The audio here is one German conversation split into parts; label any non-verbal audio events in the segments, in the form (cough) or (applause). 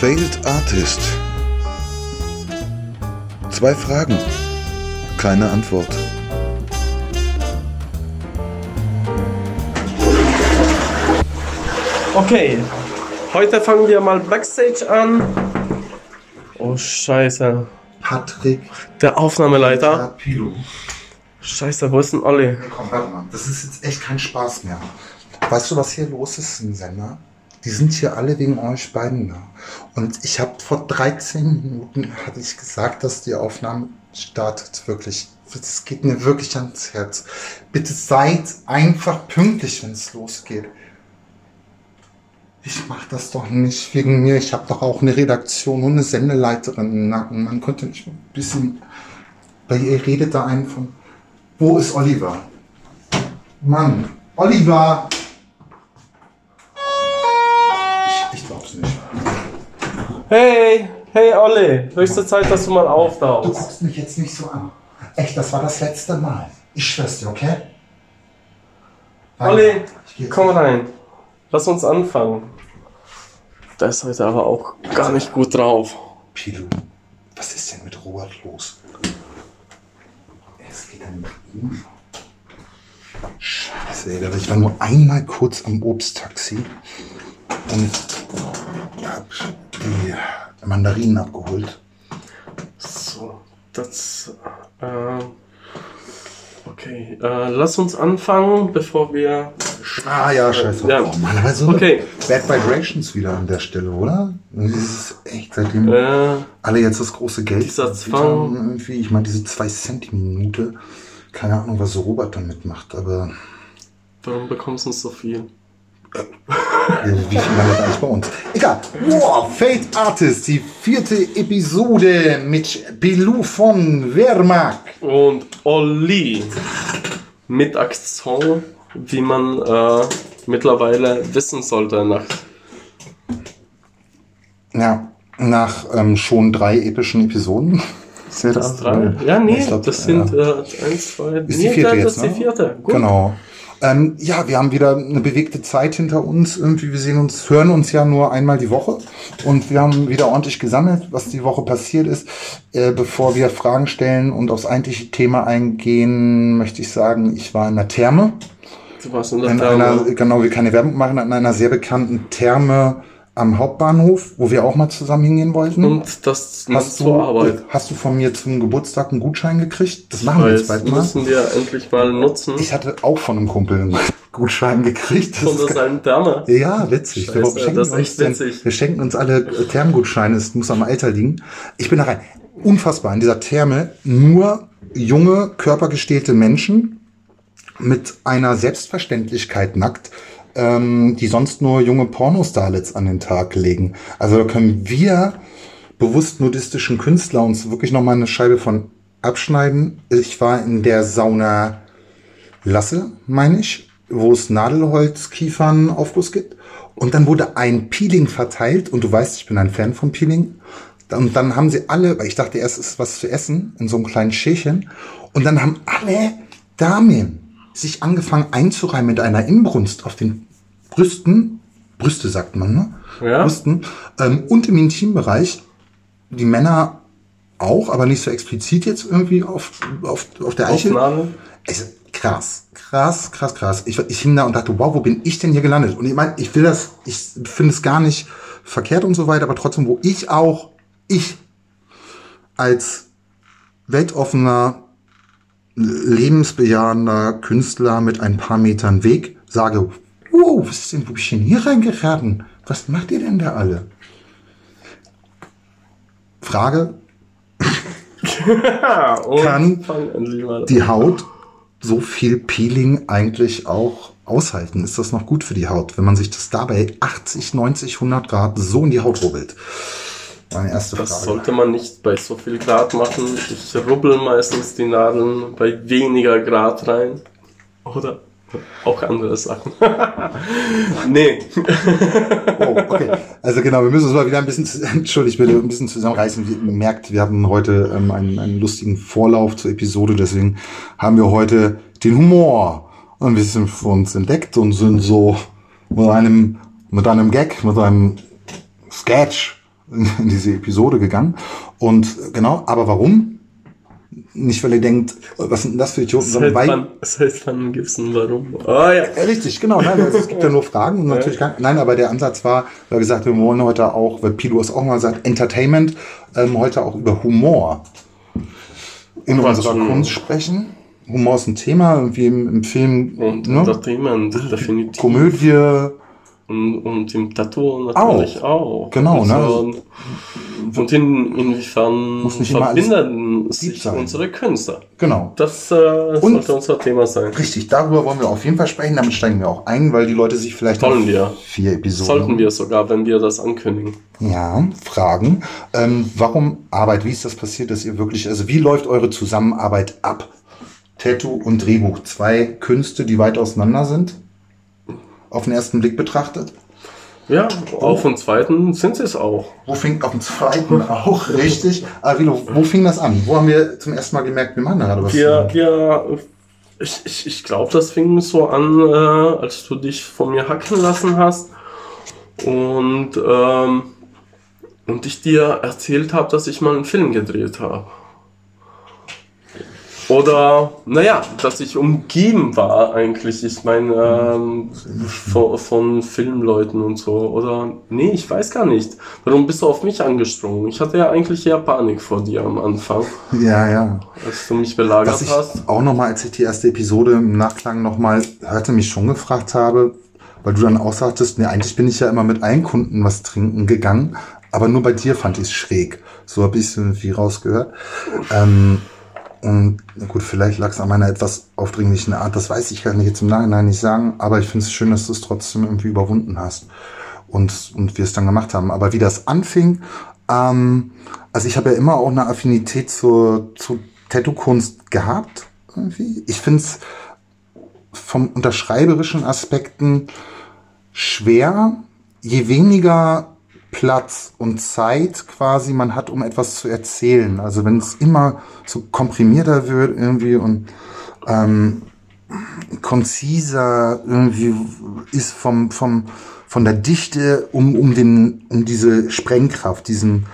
Failed Artist. Zwei Fragen, keine Antwort. Okay, heute fangen wir mal Backstage an. Oh Scheiße, Patrick der Aufnahmeleiter. Pilo. Scheiße, wo ist denn Olli? Komm, warte mal. Das ist jetzt echt kein Spaß mehr. Weißt du, was hier los ist im Sender? Die sind hier alle wegen euch beiden da. Und ich habe vor 13 Minuten hatte ich gesagt, dass die Aufnahme startet. Wirklich. Das geht mir wirklich ans Herz. Bitte seid einfach pünktlich, wenn es losgeht. Ich mach das doch nicht wegen mir. Ich habe doch auch eine Redaktion und eine Sendeleiterin im Nacken. Man könnte nicht ein bisschen. Weil ihr redet da einen von. Wo ist Oliver? Mann, Oliver! Hey, hey Olli, höchste Zeit, dass du mal Du auftauchst. guckst mich jetzt nicht so an. Echt, das war das letzte Mal. Ich schwör's dir, okay? Geh jetzt komm nicht. rein. Lass uns anfangen. Der ist heute aber auch gar nicht gut drauf. Pilu, was ist denn mit Robert los? Es geht dann mit ihm. Scheiße, ey, ich war nur einmal kurz am Obsttaxi und hab die Mandarinen abgeholt. So, das. Äh, okay, äh, lass uns anfangen, bevor wir. Ah ja, scheiße. Ja. Oh, Mann, aber so Okay. Bad Vibrations wieder an der Stelle, oder? Das ist echt seitdem Äh, alle jetzt das große Geld Dieser Zwang. irgendwie. Ich meine, diese zwei Cent die Minute. Keine Ahnung, was Robert damit macht, aber warum bekommst du so viel? (laughs) wie viel landet eigentlich bei uns? Egal. Wow, Fate Artist, die vierte Episode mit Bilou von Wehrmacht. Und Olli mit Akzent, wie man äh, mittlerweile wissen sollte nach Ja, nach ähm, schon drei epischen Episoden. (laughs) Ist ja das drei. Ja, nee, glaub, das sind ja. äh, eins, zwei, Ist nee, die vierte das jetzt, ist die ne? vierte. Gut. Genau. Ähm, ja, wir haben wieder eine bewegte Zeit hinter uns. Irgendwie, wir sehen uns, hören uns ja nur einmal die Woche. Und wir haben wieder ordentlich gesammelt, was die Woche passiert ist. Äh, bevor wir Fragen stellen und aufs eigentliche Thema eingehen, möchte ich sagen, ich war in der Therme. Du warst in der In Therme. einer, genau, wir keine Werbung machen, in einer sehr bekannten Therme am Hauptbahnhof, wo wir auch mal zusammen hingehen wollten. Und das hast, zur du, Arbeit. hast du von mir zum Geburtstag einen Gutschein gekriegt? Das machen wir jetzt bald mal. müssen wir endlich mal nutzen. Ich hatte auch von einem Kumpel einen (laughs) Gutschein gekriegt. Das Von ist der seinen Therme. Ja, witzig. Scheiße, wir, schenken das ist uns echt witzig. wir schenken uns alle Thermengutscheine, es muss am Alter liegen. Ich bin da rein. Unfassbar. In dieser Therme nur junge, körpergestählte Menschen mit einer Selbstverständlichkeit nackt, ähm, die sonst nur junge Pornostarlets an den Tag legen. Also da können wir bewusst nudistischen Künstler uns wirklich noch mal eine Scheibe von abschneiden. Ich war in der Sauna Lasse, meine ich, wo es Nadelholzkiefernaufguss gibt. Und dann wurde ein Peeling verteilt und du weißt, ich bin ein Fan von Peeling. Und dann haben sie alle, weil ich dachte erst, es ist was zu essen, in so einem kleinen Schälchen. Und dann haben alle Damen sich angefangen einzureimen mit einer Inbrunst auf den Brüsten. Brüste sagt man, ne? Ja. Brüsten. Ähm, und im Intimbereich. Die Männer auch, aber nicht so explizit jetzt irgendwie auf, auf, auf der Eichel. Aufnahme. Es ist krass, krass, krass, krass. Ich, ich hing da und dachte, wow, wo bin ich denn hier gelandet? Und ich meine, ich will das, ich finde es gar nicht verkehrt und so weiter, aber trotzdem, wo ich auch, ich als weltoffener, lebensbejahender Künstler mit ein paar Metern Weg sage, wow, was ist denn, wo bin ich denn hier reingeraten? Was macht ihr denn da alle? Frage, (laughs) Ja, Kann die Haut so viel Peeling eigentlich auch aushalten? Ist das noch gut für die Haut, wenn man sich das dabei 80, 90, 100 Grad so in die Haut rubbelt? Meine erste Das Frage. sollte man nicht bei so viel Grad machen. Ich rubbel meistens die Nadeln bei weniger Grad rein. Oder auch andere Sachen. (laughs) nee. Oh, okay. Also genau, wir müssen uns mal wieder ein bisschen, (laughs) entschuldigt bitte, ein bisschen zusammenreißen. Ihr merkt, wir haben heute ähm, einen, einen lustigen Vorlauf zur Episode, deswegen haben wir heute den Humor ein bisschen für uns entdeckt und sind so mit einem, mit einem Gag, mit einem Sketch in diese Episode gegangen. Und genau, aber warum? Nicht, weil ihr denkt, was sind denn das für Idioten, sondern weil. wann, (laughs) seit wann gibt's ein Warum? Ah ja. Richtig, genau. Nein, also es gibt ja nur Fragen und natürlich gar, Nein, aber der Ansatz war, weil gesagt, wir wollen heute auch, weil Pilo es auch mal sagt, Entertainment, ähm, heute auch über Humor in Was unserer Kunst sprechen. Humor ist ein Thema, irgendwie im, im Film, Und ne? Entertainment, definitiv. Komödie, Und, und im Tattoo natürlich auch. Genau, ne? und, und in, inwiefern Muss nicht verbinden sich sein. unsere Künstler. genau. Das äh, Und- sollte unser Thema sein. Richtig, darüber wollen wir auf jeden Fall sprechen. Damit steigen wir auch ein, weil die Leute sich vielleicht Wollen auf wir. vier Episoden Sollten wir sogar, wenn wir das ankündigen. Ja, Fragen. Ähm, warum Arbeit? Wie ist das passiert, dass ihr wirklich, also wie läuft eure Zusammenarbeit ab? Tattoo und Drehbuch, zwei Künste, die weit auseinander sind, auf den ersten Blick betrachtet. Ja, auf dem zweiten sind sie es auch. Wo fing auf dem zweiten (laughs) auch richtig? Arilo, wo fing das an? Wo haben wir zum ersten Mal gemerkt, wir machen da gerade was? Zusammen? wir, ich, ich, ich glaube, das fing so an, äh, als du dich von mir hacken lassen hast und, ähm, und ich dir erzählt habe, dass ich mal einen Film gedreht habe. Oder, naja, dass ich umgeben war eigentlich, ich meine, ähm, von, von Filmleuten und so. Oder, nee, ich weiß gar nicht. Warum bist du auf mich angesprungen? Ich hatte ja eigentlich eher Panik vor dir am Anfang, Ja, ja. als du mich belagert Was ich hast. auch nochmal, als ich die erste Episode im Nachklang nochmal hörte, mich schon gefragt habe, weil du dann auch sagtest, nee, eigentlich bin ich ja immer mit allen Kunden was trinken gegangen, aber nur bei dir fand ich es schräg. So habe ich es irgendwie rausgehört. Ähm, und gut, vielleicht lag es an meiner etwas aufdringlichen Art, das weiß ich kann ich jetzt im Nachhinein nicht sagen, aber ich finde es schön, dass du es trotzdem irgendwie überwunden hast und, und wir es dann gemacht haben. Aber wie das anfing, ähm, also ich habe ja immer auch eine Affinität zur, zur Tattoo-Kunst gehabt. Irgendwie. Ich finde es vom unterschreiberischen Aspekten schwer, je weniger Platz und Zeit quasi man hat, um etwas zu erzählen. Also wenn es immer so komprimierter wird irgendwie und ähm, konziser irgendwie ist vom, vom, von der Dichte um, um, den, um diese Sprengkraft, diesen,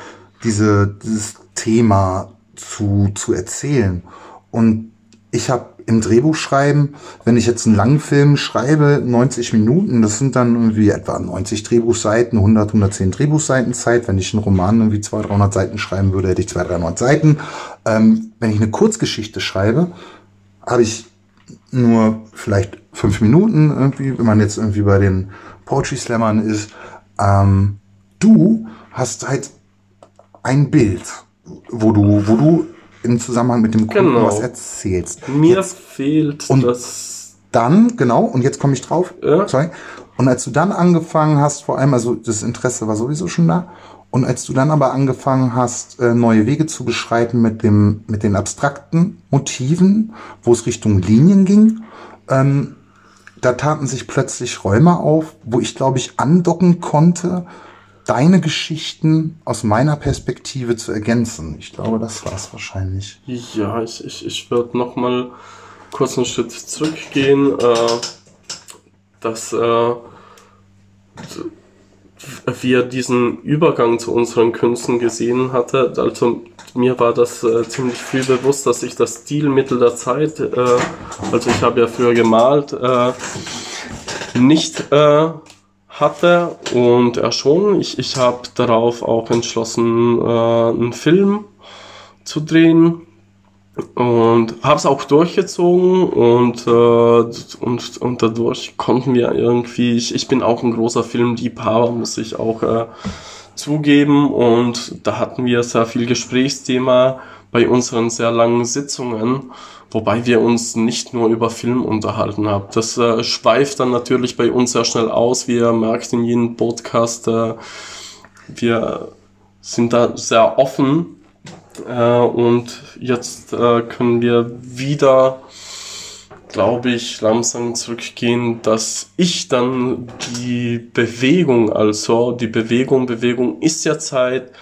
diese, dieses Thema zu, zu erzählen. Und ich habe im Drehbuchschreiben, wenn ich jetzt einen langen Film schreibe, 90 Minuten, das sind dann irgendwie etwa 90 Drehbuchseiten, 100, 110 Drehbuchseiten Zeit. Wenn ich einen Roman irgendwie 200, 300 Seiten schreiben würde, hätte ich 200, 300 Seiten. Ähm, wenn ich eine Kurzgeschichte schreibe, habe ich nur vielleicht fünf Minuten irgendwie, wenn man jetzt irgendwie bei den Poetry Slammern ist. Ähm, du hast halt ein Bild, wo du, wo du im Zusammenhang mit dem Kunden Genau. was erzählst. Mir Jetzt fehlt Und- das. dann, genau, und jetzt komme ich drauf. Ja. Sorry. Und als du dann angefangen hast, vor allem, also das Interesse war sowieso schon da. Und als du dann aber angefangen hast, äh, neue Wege zu beschreiten mit dem, mit den abstrakten Motiven, wo es Richtung Linien ging, ähm, da taten sich plötzlich Räume auf, wo ich, glaube ich, andocken konnte, deine Geschichten aus meiner Perspektive zu ergänzen. Ich glaube, das war es wahrscheinlich. Ja, ich, ich, ich würde noch mal kurz einen Schritt zurückgehen, äh, dass äh, wir diesen Übergang zu unseren Künsten gesehen hatte. Also mir war das äh, ziemlich früh bewusst, dass ich das Stilmittel der Zeit, äh, also ich habe ja früher gemalt, äh, nicht äh, hatte und er schon. Ich, ich habe darauf auch entschlossen, äh, einen Film zu drehen und habe es auch durchgezogen und, äh, und, und dadurch konnten wir irgendwie, ich, ich bin auch ein großer Filmliebhaber, muss ich auch äh, zugeben und da hatten wir sehr viel Gesprächsthema bei unseren sehr langen Sitzungen, wobei wir uns nicht nur über Film unterhalten haben. Das äh, schweift dann natürlich bei uns sehr schnell aus, wie ihr merkt in jedem Podcast, äh, wir sind da sehr offen äh, und jetzt äh, können wir wieder, glaube ich, langsam zurückgehen, dass ich dann die Bewegung, also die Bewegung, Bewegung ist ja Zeit,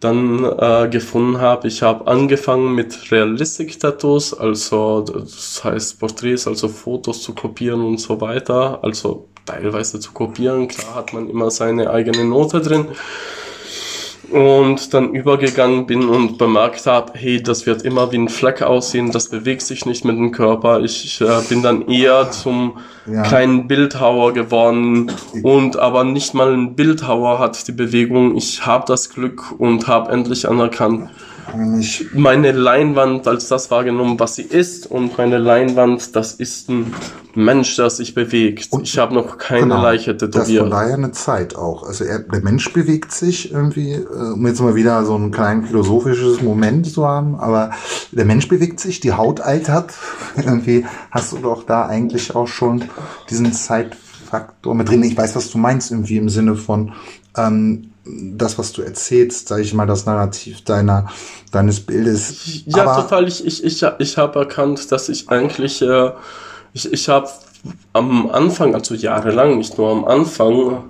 dann äh, gefunden habe. Ich habe angefangen mit Realistic Tattoos, also das heißt Porträts, also Fotos zu kopieren und so weiter, also teilweise zu kopieren. Klar hat man immer seine eigene Note drin. Und dann übergegangen bin und bemerkt habe, hey, das wird immer wie ein Fleck aussehen, das bewegt sich nicht mit dem Körper. Ich äh, bin dann eher zum ja. kleinen Bildhauer geworden und aber nicht mal ein Bildhauer hat die Bewegung. Ich habe das Glück und habe endlich anerkannt, meine Leinwand als das wahrgenommen, was sie ist und meine Leinwand, das ist ein Mensch, der sich bewegt. Und ich habe noch keine genau, Leiche tätowiert. Das daher eine Zeit auch. Also er, der Mensch bewegt sich irgendwie, äh, um jetzt mal wieder so ein klein philosophisches Moment zu haben, aber der Mensch bewegt sich, die Haut altert. (laughs) irgendwie hast du doch da eigentlich auch schon diesen Zeitfaktor mit drin. Ich weiß, was du meinst, irgendwie im Sinne von, ähm, das, was du erzählst, sage ich mal, das Narrativ deiner, deines Bildes. Ja, Aber total. Ich, ich, ich, ich habe erkannt, dass ich eigentlich, äh, ich, ich habe am Anfang, also jahrelang, nicht nur am Anfang,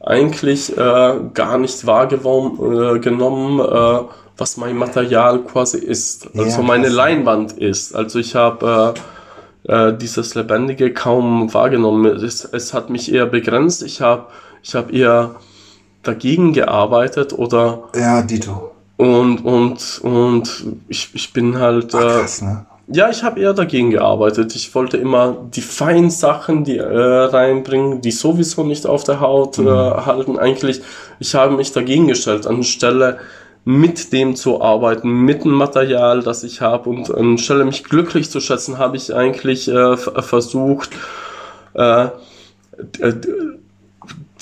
eigentlich äh, gar nicht wahrgenommen, äh, was mein Material quasi ist. Also ja, meine Leinwand ist. Also ich habe äh, äh, dieses Lebendige kaum wahrgenommen. Es, es hat mich eher begrenzt. Ich habe ich hab eher dagegen gearbeitet oder. Ja, Dito. Und, und, und ich, ich bin halt. Ach, krass, ne? Ja, ich habe eher dagegen gearbeitet. Ich wollte immer die feinen Sachen, die äh, reinbringen, die sowieso nicht auf der Haut mhm. äh, halten. Eigentlich, ich habe mich dagegen gestellt, anstelle mit dem zu arbeiten, mit dem Material, das ich habe und anstelle mich glücklich zu schätzen, habe ich eigentlich äh, versucht, äh,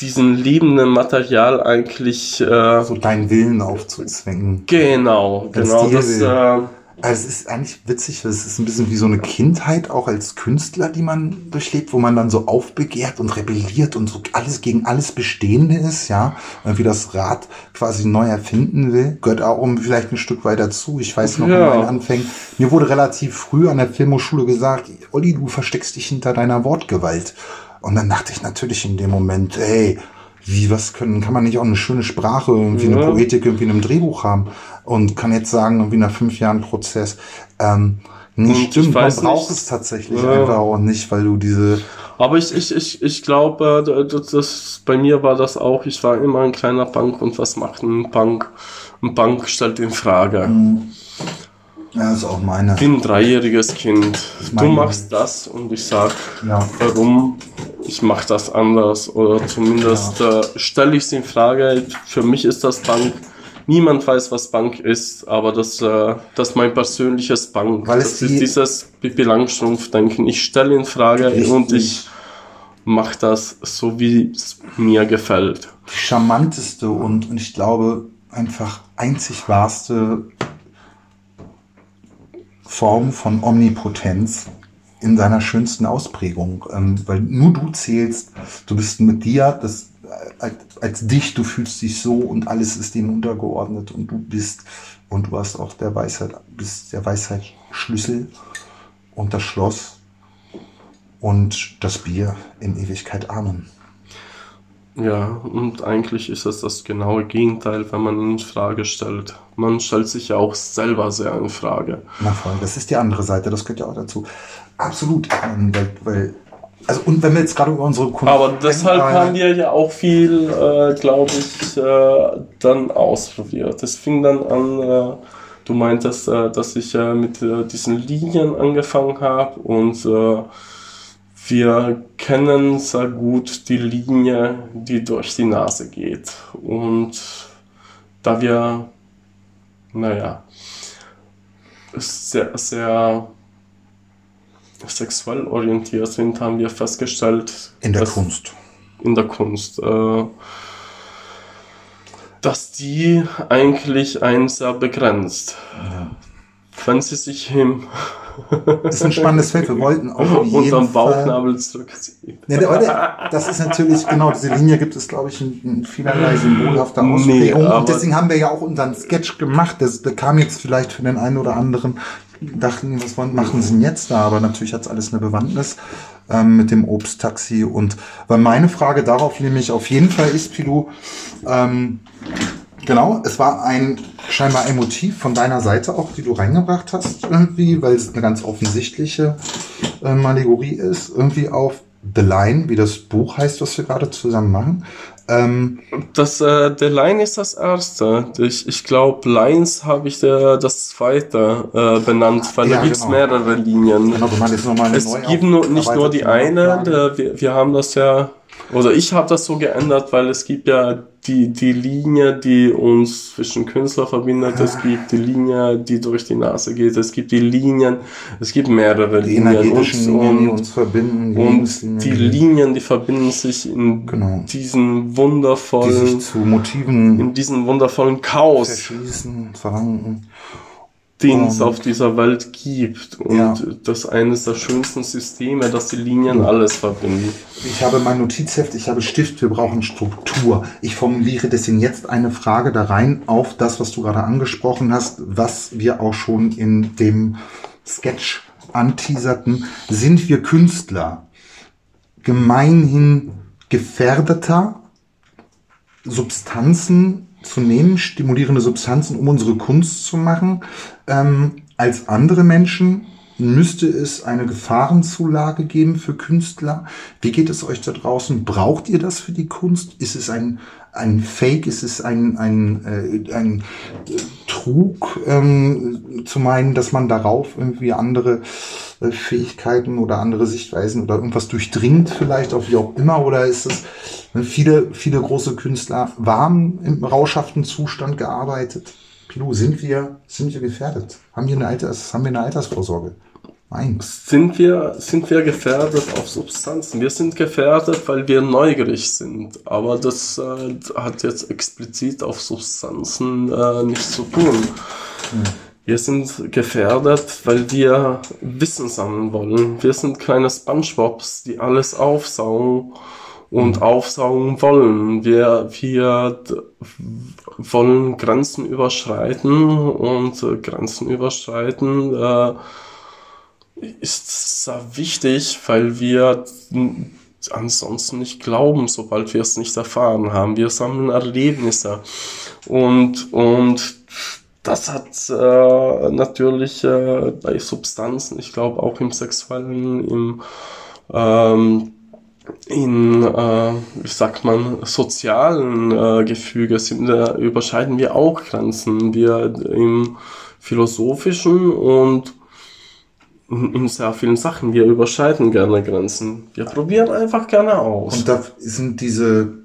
diesen liebenden Material eigentlich äh, so deinen Willen aufzuzwingen. Genau, genau. Das, äh, also es ist eigentlich witzig, es ist ein bisschen wie so eine Kindheit auch als Künstler, die man durchlebt, wo man dann so aufbegehrt und rebelliert und so alles gegen alles Bestehende ist, ja, wie das Rad quasi neu erfinden will, gehört auch um vielleicht ein Stück weit dazu. Ich weiß noch ja. in meinen Anfängen, mir wurde relativ früh an der Filmhochschule gesagt, Olli, du versteckst dich hinter deiner Wortgewalt. Und dann dachte ich natürlich in dem Moment, ey, wie, was können, kann man nicht auch eine schöne Sprache, irgendwie ja. eine Poetik irgendwie in einem Drehbuch haben und kann jetzt sagen, irgendwie nach fünf Jahren Prozess, ähm, nicht stimmt, man braucht es tatsächlich ja. einfach auch nicht, weil du diese. Aber ich, ich, ich, ich glaube, äh, das, das, bei mir war das auch, ich war immer ein kleiner Bank und was macht ein Bank? Ein Bank stellt in Frage. Mhm. Ja, ist auch meine. Ich bin ein dreijähriges Kind. Du machst das und ich sag, ja. warum ich mache das anders oder zumindest ja. äh, stelle ich es in Frage. Für mich ist das Bank. Niemand weiß, was Bank ist, aber das, äh, das ist mein persönliches Bank. Weil das ist dieses Pippi Langstrumpf-Denken. Ich stelle in Frage Richtig. und ich mache das so, wie es mir gefällt. Die charmanteste und, und ich glaube einfach einzig wahrste Form von Omnipotenz in seiner schönsten Ausprägung, ähm, weil nur du zählst, du bist mit dir, das äh, als dich, du fühlst dich so und alles ist dem untergeordnet und du bist und du hast auch der Weisheit, bist der Weisheit Schlüssel und das Schloss und das Bier in Ewigkeit Amen. Ja, und eigentlich ist es das genaue Gegenteil, wenn man ihn in Frage stellt. Man stellt sich ja auch selber sehr in Frage. Na voll, das ist die andere Seite, das gehört ja auch dazu. Absolut, ähm, weil, weil also und wenn wir jetzt gerade über unsere Kunden Aber deshalb denken, haben wir ja auch viel, äh, glaube ich, äh, dann ausprobiert. Es fing dann an, äh, du meintest, äh, dass ich äh, mit äh, diesen Linien angefangen habe und wir kennen sehr gut die Linie, die durch die Nase geht. Und da wir, naja, sehr, sehr sexuell orientiert sind, haben wir festgestellt. In der Kunst. In der Kunst. Äh, dass die eigentlich einen sehr begrenzt. Ja. Wenn sie sich im das ist ein spannendes Feld. Wir wollten auch unterm Bauchnabel zurückziehen. Ja, das ist natürlich, genau, diese Linie gibt es, glaube ich, in, in vielerlei symbolhafter Ausprägung. Nee, und deswegen haben wir ja auch unseren Sketch gemacht. Das, das kam jetzt vielleicht für den einen oder anderen, dachten, was machen sie denn jetzt da? Aber natürlich hat es alles eine Bewandtnis ähm, mit dem Obsttaxi. Und weil meine Frage darauf nämlich auf jeden Fall ist, Pilou, ähm, Genau, es war ein scheinbar ein Motiv von deiner Seite auch, die du reingebracht hast, irgendwie, weil es eine ganz offensichtliche ähm, Allegorie ist, irgendwie auf The Line, wie das Buch heißt, was wir gerade zusammen machen. Ähm, Das, äh, der Line ist das erste. Ich, ich glaube, Lines habe ich der, das zweite äh, benannt, weil Ja, da gibt's genau. mehrere Linien. genau, machen jetzt nochmal eine Es neue gibt nur, nicht nur die eine, der, wir, wir haben das ja, oder ich habe das so geändert, weil es gibt ja die, die Linie, die uns zwischen Künstler verbindet, es gibt die Linie, die durch die Nase geht, es gibt die Linien, es gibt mehrere die Linien energetischen Linien, die und, uns verbinden, die und die Linien, die verbinden sich in Genau. diesen die wundervollen, sich zu Motiven in diesen wundervollen Chaos, verschließen, verwanken. Den es auf dieser Welt gibt. Und Ja. das ist eines der schönsten Systeme, dass die Linien alles verbinden. Ich habe mein Notizheft, ich habe Stift, wir brauchen Struktur. Ich formuliere deswegen jetzt eine Frage da rein auf das, was du gerade angesprochen hast, was wir auch schon in dem Sketch anteaserten. Sind wir Künstler gemeinhin gefährdeter, Substanzen zu nehmen, stimulierende Substanzen, um unsere Kunst zu machen, ähm, als andere Menschen? Müsste es eine Gefahrenzulage geben für Künstler? Wie geht es euch da draußen? Braucht ihr das für die Kunst? Ist es ein, ein Fake? Ist es ein, ein, äh, ein Trug, ähm, zu meinen, dass man darauf irgendwie andere Fähigkeiten oder andere Sichtweisen oder irgendwas durchdringt vielleicht, auch wie auch immer? Oder ist es, ne, viele, viele große Künstler waren im rauschhaften Zustand gearbeitet? Pilu, sind wir, sind wir gefährdet? Haben wir eine, Alters, haben wir eine Altersvorsorge? Nein. Sind wir, sind wir gefährdet auf Substanzen? Wir sind gefährdet, weil wir neugierig sind. Aber das äh, hat jetzt explizit auf Substanzen äh, nichts zu tun. Wir sind gefährdet, weil wir Wissen sammeln wollen. Wir sind kleine Spongebobs, die alles aufsaugen und aufsaugen wollen. Wir, wir wollen Grenzen überschreiten und Grenzen überschreiten äh, ist sehr wichtig, weil wir ansonsten nicht glauben, sobald wir es nicht erfahren haben. Wir sammeln Erlebnisse und, und das hat äh, natürlich äh, bei Substanzen, ich glaube auch im sexuellen, im ähm, in, äh, wie sagt man, sozialen äh, Gefüge sind, äh, überschreiten wir auch Grenzen. Wir im philosophischen und in, in sehr vielen Sachen, wir überschreiten gerne Grenzen. Wir probieren einfach gerne aus. Und da sind diese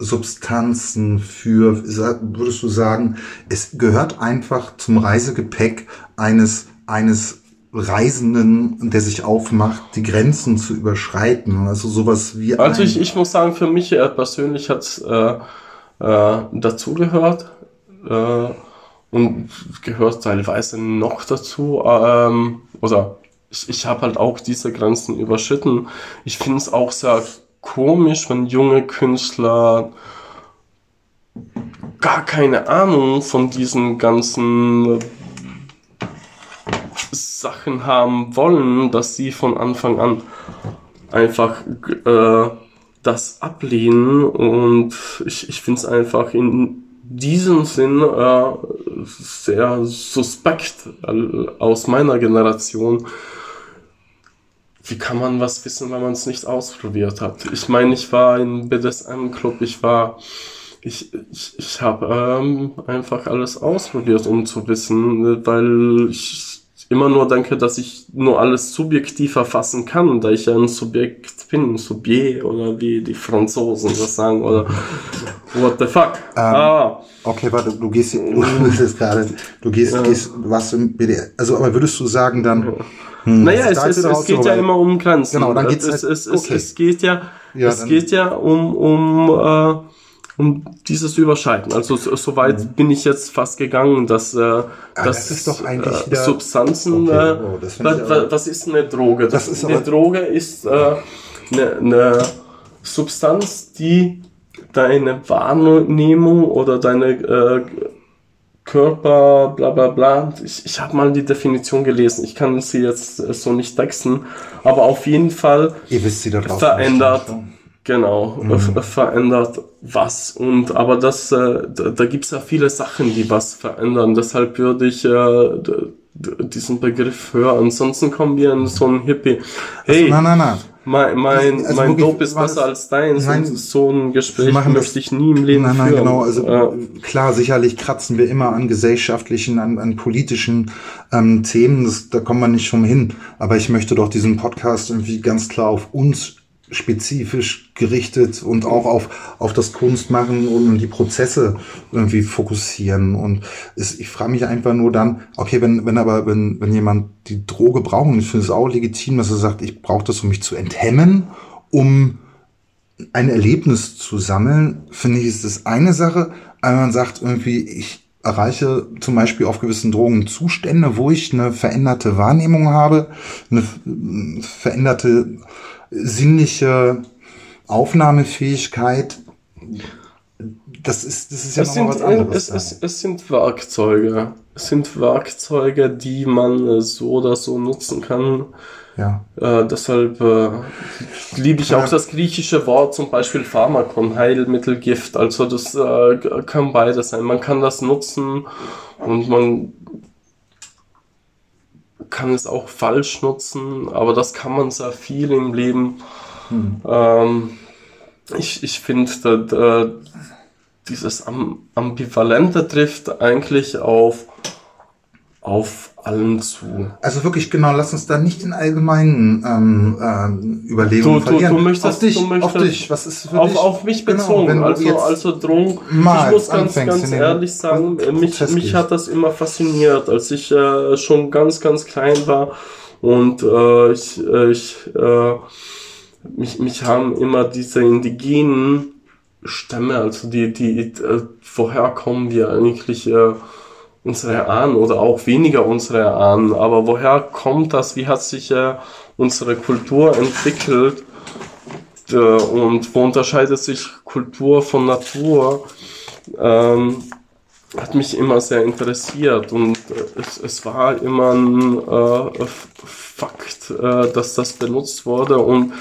Substanzen für, würdest du sagen, es gehört einfach zum Reisegepäck eines, eines Reisenden, der sich aufmacht, die Grenzen zu überschreiten. Also sowas wie Also ich, ich muss sagen, für mich äh, persönlich hat es äh, äh, dazugehört äh, und gehört teilweise noch dazu. Ähm, oder ich, ich habe halt auch diese Grenzen überschritten. Ich finde es auch sehr komisch, wenn junge Künstler gar keine Ahnung von diesen ganzen Sachen haben wollen, dass sie von Anfang an einfach äh, das ablehnen und ich, ich finde es einfach in diesem Sinn äh, sehr suspekt äh, aus meiner Generation. Wie kann man was wissen, wenn man es nicht ausprobiert hat? Ich meine, ich war im BDSM-Club, ich war, ich, ich, ich habe ähm, einfach alles ausprobiert, um zu wissen, weil ich immer nur denke, dass ich nur alles subjektiv erfassen kann, da ich ja ein Subjekt bin, ein Subjekt oder wie die Franzosen das sagen oder what the fuck. ah, Okay, warte, du gehst, (laughs) du jetzt gerade, du gehst, gehst, was im BDR, also, aber würdest du sagen dann, hm, naja, das es, es, es geht ja immer um Grenzen. Genau, dann geht's es, halt- es, es, okay. es geht ja, Ja, es geht ja um, um, äh, um dieses Überschreiten. Also so, so weit bin ich jetzt fast gegangen, dass, äh, dass Mhm. das ist doch eigentlich äh, Substanzen, Okay, wow, das find ich was, aber- was ist eine Droge? Das ist eine aber- Droge ist äh, eine, eine Substanz, die deine Wahrnehmung oder deine äh, Körper, bla bla bla. Ich, ich habe mal die Definition gelesen. Ich kann sie jetzt äh, so nicht texten, aber auf jeden Fall verändert, genau, Mhm. äh, ver- verändert was. Und aber das, äh, da, da gibt es ja viele Sachen, die was verändern. Deshalb würde ich äh, diesen Begriff hören. Ansonsten kommen wir in so ein Hippie. Hey, Nein, nein, nein. Mein, mein, Also mein Dope ist besser als deins. Nein, so ein Gespräch machen möchte ich nie im Leben Nein, nein, führen. genau. Also Ja. klar, sicherlich kratzen wir immer an gesellschaftlichen, an, an politischen ähm, Themen. Das, da kommen wir nicht vom hin. Aber ich möchte doch diesen Podcast irgendwie ganz klar auf uns spezifisch gerichtet und auch auf, auf das Kunstmachen und die Prozesse irgendwie fokussieren. Und es, ich frage mich einfach nur dann, okay, wenn, wenn aber, wenn, wenn jemand die Droge braucht, und ich finde es auch legitim, dass er sagt, ich brauche das, um mich zu enthemmen, um ein Erlebnis zu sammeln, finde ich, ist das eine Sache. Aber man sagt irgendwie, ich erreiche zum Beispiel auf gewissen Drogen Zustände, wo ich eine veränderte Wahrnehmung habe, eine veränderte sinnliche Aufnahmefähigkeit. Das ist, das ist ja nochmal was anderes. es, es, es sind Werkzeuge. Es sind Werkzeuge, die man äh, so oder so nutzen kann. ja. Äh, deshalb äh, liebe ich auch das griechische Wort, zum Beispiel Pharmakon, Heilmittel, Gift. Also das äh, kann beides sein. Man kann das nutzen und man kann es auch falsch nutzen, aber das kann man sehr viel im Leben. Ähm, ich ich finde, dass, äh, dieses Am Ambivalente trifft eigentlich auf, auf allen zu. Also wirklich genau, lass uns da nicht in allgemeinen ähm, ähm, Überlegungen Du- du- verlieren. du möchtest- auf dich, du möchtest- auf dich. Was ist für auf, dich? auf mich Genau, bezogen. wenn du also, also Drogen. mal ich muss ganz, ganz ehrlich sagen, äh, mich, mich hat das immer fasziniert, als ich äh, schon ganz, ganz klein war und äh, ich, äh, ich äh, mich, mich haben immer diese indigenen Stämme, also die, die, äh, woher kommen wir eigentlich äh, unsere Ahnen oder auch weniger unsere Ahnen, aber woher kommt das, wie hat sich äh, unsere Kultur entwickelt? Äh, und wo unterscheidet sich Kultur von Natur, ähm, hat mich immer sehr interessiert. Und äh, es, es war immer ein äh, Fakt, äh, dass das benutzt wurde. Und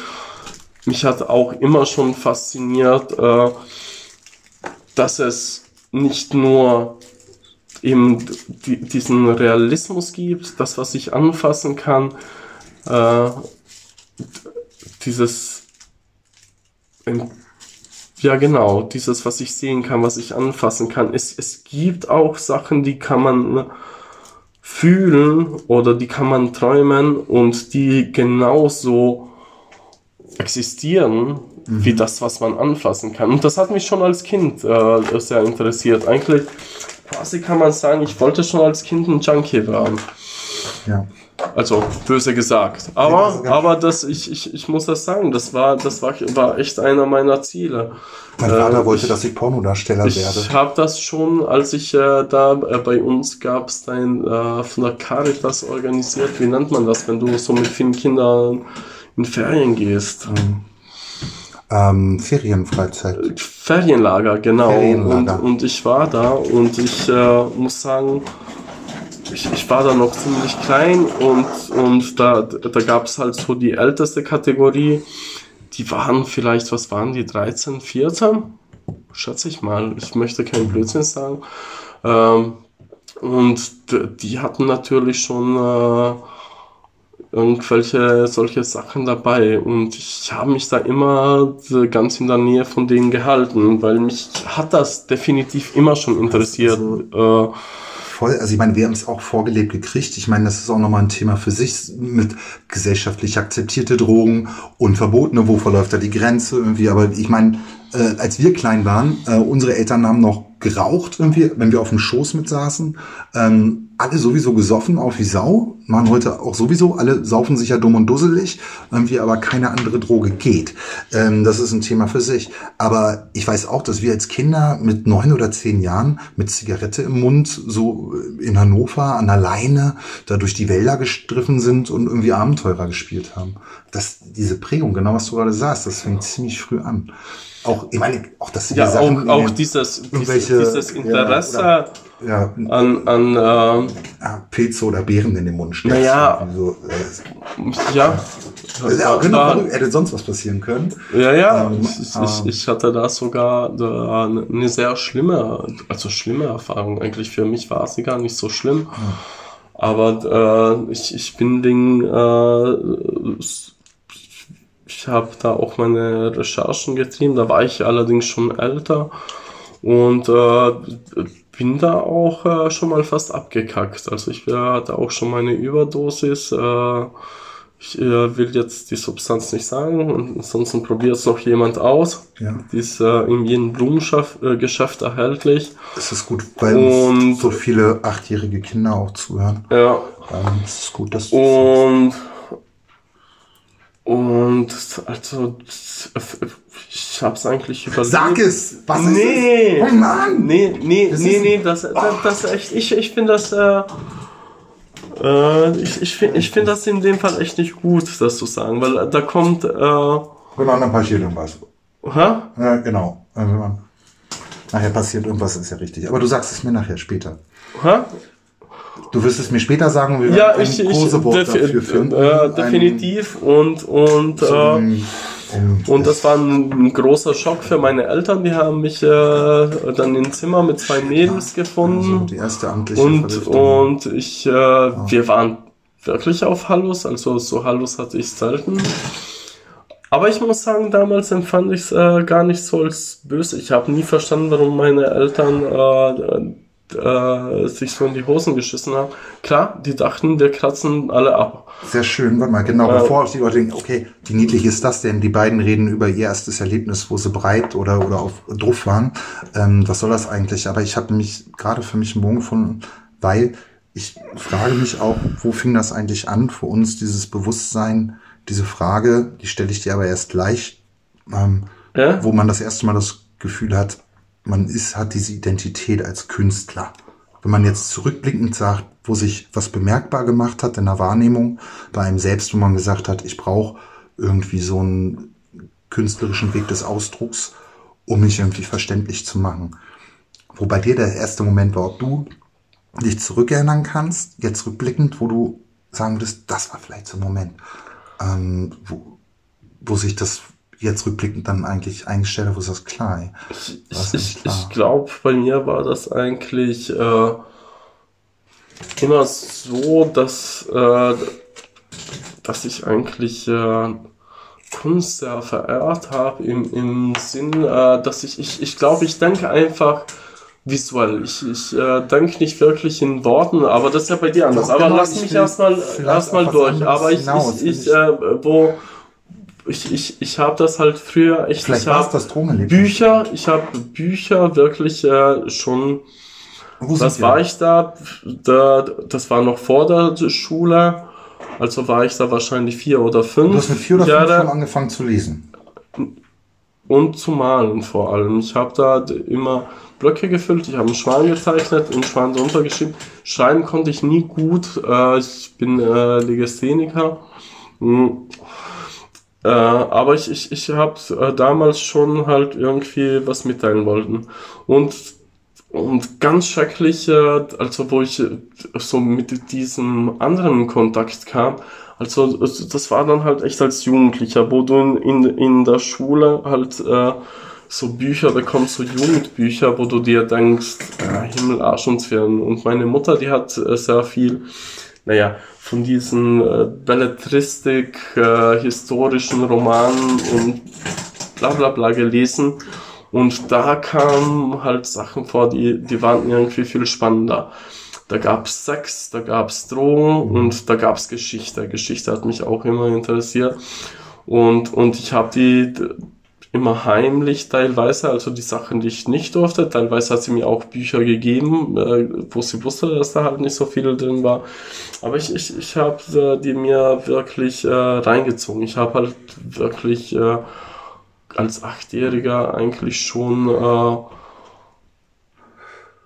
mich hat auch immer schon fasziniert, äh, dass es nicht nur eben die, diesen Realismus gibt, das, was ich anfassen kann, äh, dieses, ähm, ja genau, dieses, was ich sehen kann, was ich anfassen kann. Es, es gibt auch Sachen, die kann man fühlen oder die kann man träumen und die genauso existieren wie das, was man anfassen kann. Und das hat mich schon als Kind äh, sehr interessiert. Eigentlich quasi kann man sagen, ich wollte schon als Kind ein Junkie werden. Ja. Also böse gesagt. Aber, ganz- aber das, ich, ich, ich muss das sagen, das war, das war, war echt einer meiner Ziele. Mein Vater Äh, wollte, ich- dass ich Pornodarsteller werde. Ich habe das schon, als ich äh, da äh, bei uns gab es äh, von der Caritas organisiert. Wie nennt man das, wenn du so mit vielen Kindern in Ferien gehst? Ähm, Ferienfreizeit. Ferienlager, genau. Ferienlager. Und, und ich war da und ich äh, muss sagen, ich, ich war da noch ziemlich klein und, und da, da gab es halt so die älteste Kategorie. Die waren vielleicht, was waren die, 13, 14? Schätze ich mal. Ich möchte keinen Blödsinn sagen. Ähm, und die hatten natürlich schon äh, irgendwelche solche Sachen dabei und ich habe mich da immer ganz in der Nähe von denen gehalten, weil mich hat das definitiv immer schon interessiert. Äh, Voll, also ich meine, wir haben es auch vorgelebt gekriegt. Ich meine, das ist auch nochmal ein Thema für sich mit gesellschaftlich akzeptierte Drogen und verbotene. Wo verläuft da die Grenze irgendwie? Aber ich meine, äh, als wir klein waren, äh, unsere Eltern haben noch geraucht irgendwie, wenn wir auf dem Schoß mit saßen. Ähm, alle sowieso gesoffen, auf wie Sau. Machen heute auch sowieso, alle saufen sich ja dumm und dusselig, irgendwie aber keine andere Droge geht. Ähm, das ist ein Thema für sich. Aber ich weiß auch, dass wir als Kinder mit neun oder zehn Jahren mit Zigarette im Mund so in Hannover an der Leine da durch die Wälder gestriffen sind und irgendwie Abenteurer gespielt haben. Das, diese Prägung, genau was du gerade sagst, das fängt ziemlich früh an. Auch, ich meine, auch sie ja, auch, auch dieses, irgendwelche- dieses ja, Interesse oder- ja, an, an äh, ja, Pilze oder Beeren in den Mund steckst. Naja. So, äh, ja, das ja da- genau, verrückt. hätte sonst was passieren können. Ja, ja, Ähm, ich, ich, aber- ich, ich hatte da sogar da eine sehr schlimme, also schlimme Erfahrung. Eigentlich für mich war sie gar nicht so schlimm. Aber äh, ich, ich bin wegen, äh, ich habe da auch meine Recherchen getrieben, da war ich allerdings schon älter und äh, bin da auch äh, schon mal fast abgekackt. Also ich äh, hatte auch schon meine Überdosis. Äh, ich äh, will jetzt die Substanz nicht sagen, und ansonsten probiert es noch jemand aus. Ja. Die ist äh, in jedem Blumengeschäft erhältlich. Es ist gut, weil Und- so viele achtjährige Kinder auch zuhören. Ja, Ähm, es ist gut, dass du Und und also ich hab's eigentlich überlegt. Sag es! Was ist Nee. es? Oh Mann! Nee, nee, Das nee, ist- nee, das, das, das echt, ich, ich finde das, äh, äh, ich, ich finde ich find das in dem Fall echt nicht gut, das zu sagen, weil da kommt, äh, Genau, dann passiert irgendwas. hä? Ja, genau. Wenn man- Nachher passiert irgendwas, ist ja richtig. Aber du sagst es mir nachher später. Hä? Du wirst es mir später sagen wir Ja, werden ich, ein ich, Kosewort defi- dafür finden. äh, definitiv und, und, äh, Und das war ein, ein großer Schock für meine Eltern. Die haben mich äh, dann im Zimmer mit zwei Mädels also gefunden. die erste amtliche und, und ich, äh, wir waren wirklich auf Hallus. Also so Hallus hatte ich selten. Aber ich muss sagen, damals empfand ich es äh, gar nicht so als böse. Ich habe nie verstanden, warum meine Eltern äh, äh, sich so in die Hosen geschissen haben. Klar, die dachten, wir kratzen alle ab. Sehr schön, warte mal, genau, Äh, bevor die Leute denken, okay, wie niedlich ist das denn? Die beiden reden über ihr erstes Erlebnis, wo sie breit oder, oder auf Druff waren. Ähm, was soll das eigentlich? Aber ich habe mich gerade für mich einen Bogen gefunden, weil ich frage mich auch, wo fing das eigentlich an für uns, dieses Bewusstsein, diese Frage, die stelle ich dir aber erst gleich, ähm, Ja? wo man das erste Mal das Gefühl hat, man ist, hat diese Identität als Künstler. Wenn man jetzt zurückblickend sagt, wo sich was bemerkbar gemacht hat in der Wahrnehmung, bei einem selbst, wo man gesagt hat, ich brauche irgendwie so einen künstlerischen Weg des Ausdrucks, um mich irgendwie verständlich zu machen. Wo bei dir der erste Moment war, ob du dich zurückerinnern kannst, jetzt rückblickend, wo du sagen würdest, das war vielleicht so ein Moment, ähm, wo, wo sich das jetzt rückblickend dann eigentlich eingestellt hat, wo du sagst, klar, Ich, ich, ist klar? ich glaube, bei mir war das eigentlich äh, immer so, dass, äh, dass ich eigentlich äh, Kunst sehr verehrt habe, im, im Sinn, äh, dass ich, ich, ich glaube, ich denke einfach visuell. Ich, ich äh, denke nicht wirklich in Worten, aber das ist ja bei dir anders. Doch, aber genau, lass ich mich erstmal erstmal durch. Aber ich, ich, ich, äh, wo ich, ich, ich habe das halt früher echt. vielleicht ich war es das Drogenerlebnis. Bücher, ich habe Bücher wirklich äh, schon. Wo Was war ich da? da? Das war noch vor der Schule. Also war ich da wahrscheinlich vier oder fünf Du hast mit vier oder fünf Jahre schon angefangen zu lesen. und zu malen vor allem. Ich habe da immer Blöcke gefüllt, ich habe einen Schwan gezeichnet, einen Schwan drunter geschrieben. Schreiben konnte ich nie gut. Äh, ich bin äh, Legastheniker. Äh, aber ich, ich, ich habe äh, damals schon halt irgendwie was mitteilen wollten. Und, und ganz schrecklich, äh, also wo ich äh, so mit diesem anderen Kontakt kam, also das das war dann halt echt als Jugendlicher, wo du in, in der Schule halt äh, so Bücher bekommst, so Jugendbücher, wo du dir denkst, äh, Himmel, Arsch und Zwirn. Und meine Mutter, die hat äh, sehr viel, naja, von diesen äh, Belletristik, äh, historischen Romanen und bla bla bla gelesen. Und da kamen halt Sachen vor, die, die waren irgendwie viel spannender. Da gab's Sex, da gab's Drogen und da gab's Geschichte. Geschichte hat mich auch immer interessiert. Und, und ich habe die immer heimlich teilweise, also die Sachen, die ich nicht durfte. Teilweise hat sie mir auch Bücher gegeben, äh, wo sie wusste, dass da halt nicht so viel drin war. Aber ich, ich, ich habe äh, die mir wirklich äh, reingezogen. Ich habe halt wirklich äh, als Achtjähriger eigentlich schon äh,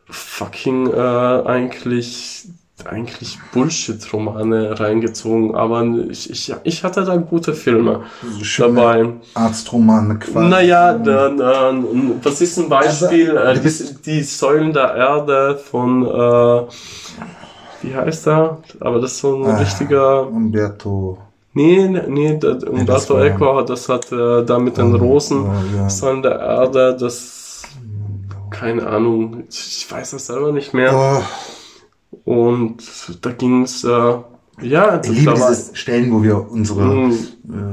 fucking äh, eigentlich eigentlich Bullshit-Romane reingezogen, aber ich, ich, ich hatte da gute Filme Schöne dabei. Arztromane quasi. Naja, dann, dann, was ist ein Beispiel? Also, äh, du die, die Säulen der Erde von, äh, wie heißt er? Aber das ist so ein Ah. richtiger, Umberto. nee, nee, nee das, Umberto war- Eco, das hat äh, da mit den Oh, Rosen, oh, ja. Säulen der Erde, das, keine Ahnung, ich weiß das selber nicht mehr. Oh, Und da ging es äh, Ja, Ich liebe da war- diese Stellen, wo wir unsere, Mm. äh,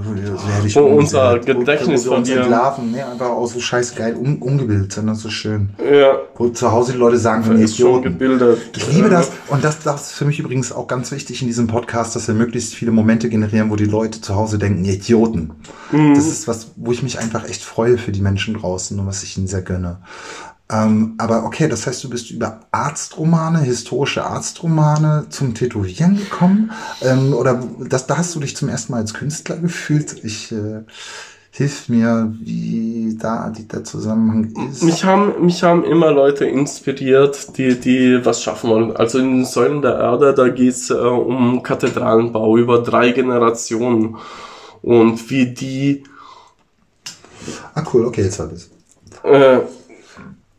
wo wir so herrlich Wo um- unser wo- Gedächtnis wo wir uns entlarven, ne, einfach auch so scheiß geil um, umgebildet ist so schön. ja, Wo zu Hause die Leute sagen, von schon Idioten. gebildet. Ich liebe das und das, das ist für mich übrigens auch ganz wichtig in diesem Podcast, dass wir möglichst viele Momente generieren, wo die Leute zu Hause denken, ihr Idioten. Mhm. Das ist was, wo ich mich einfach echt freue für die Menschen draußen und was ich ihnen sehr gönne. Ähm, aber okay, das heißt, du bist über Arztromane, historische Arztromane zum Tätowieren gekommen? Ähm, oder das, da hast du dich zum ersten Mal als Künstler gefühlt? Ich äh, hilf mir, wie da die, der Zusammenhang ist. Mich haben, mich haben immer Leute inspiriert, die, die was schaffen wollen. Also in den Säulen der Erde, da geht's äh, um Kathedralenbau über drei Generationen. Und wie die ah, cool, okay, jetzt habe ich äh,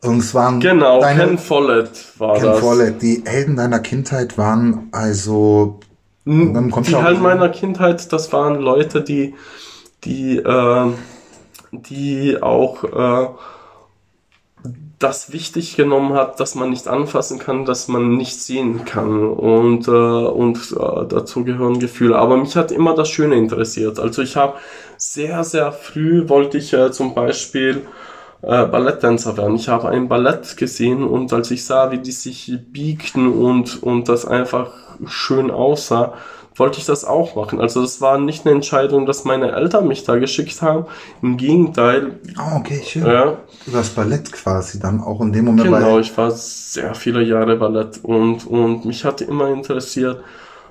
Und es waren Genau, deine, Ken Follett war Ken das. Follett, die Helden deiner Kindheit waren also dann kommt Die Helden meiner Kindheit, das waren Leute, die, die, äh, die auch äh, das wichtig genommen hat, dass man nicht anfassen kann, dass man nicht sehen kann und äh, und äh, dazu gehören Gefühle. Aber mich hat immer das Schöne interessiert. Also ich habe sehr sehr früh wollte ich äh, zum Beispiel äh, Balletttänzer werden. Ich habe ein Ballett gesehen und als ich sah, wie die sich biegten und, und das einfach schön aussah, wollte ich das auch machen. Also das war nicht eine Entscheidung, dass meine Eltern mich da geschickt haben. Im Gegenteil, Ah, okay, schön. ja, Über das Ballett quasi dann auch in dem Moment, genau, ich war sehr viele Jahre Ballett und, und mich hatte immer interessiert,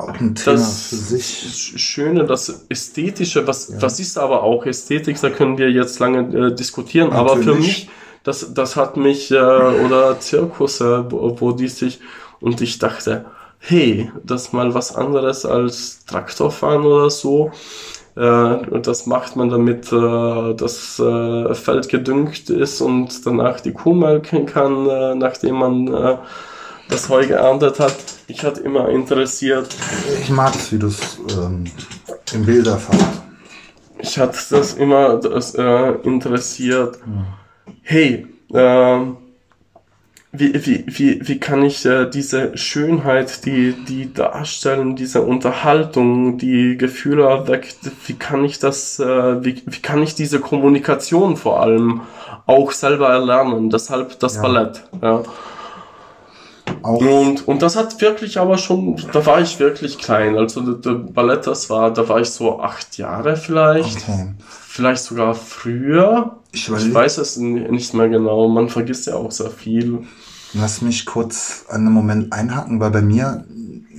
auch ein Thema das für sich. Sch- Schöne, das Ästhetische, was, was ist aber auch Ästhetik, da können wir jetzt lange äh, diskutieren, aber für Natürlich. mich, das, das hat mich, äh, oder Zirkusse, wo, wo die sich, und ich dachte, hey, das ist mal was anderes als Traktorfahren oder so. Äh, und das macht man damit, äh, das äh, Feld gedüngt ist und danach die Kuh melken kann, äh, nachdem man äh, das Heu geerntet hat. Ich hatte immer interessiert, Ich mag es, wie du es ähm, im Bilder fasst. ich hatte das immer das, äh, interessiert. Hey, ähm, wie, wie, wie, wie kann ich äh, diese Schönheit, die, die darstellen, diese Unterhaltung, die Gefühle erweckt, wie kann ich das, äh, wie, wie kann ich diese Kommunikation vor allem auch selber erlernen? Deshalb das Ja. Ballett. Ja. Auch Und, und das hat wirklich aber schon, da war ich wirklich klein. Also der, Ballett, das war, da war ich so acht Jahre vielleicht, okay. vielleicht sogar früher. Ich Ich weiß es nicht mehr genau. Man vergisst ja auch sehr viel. lass mich kurz an einen Moment einhaken, weil bei mir,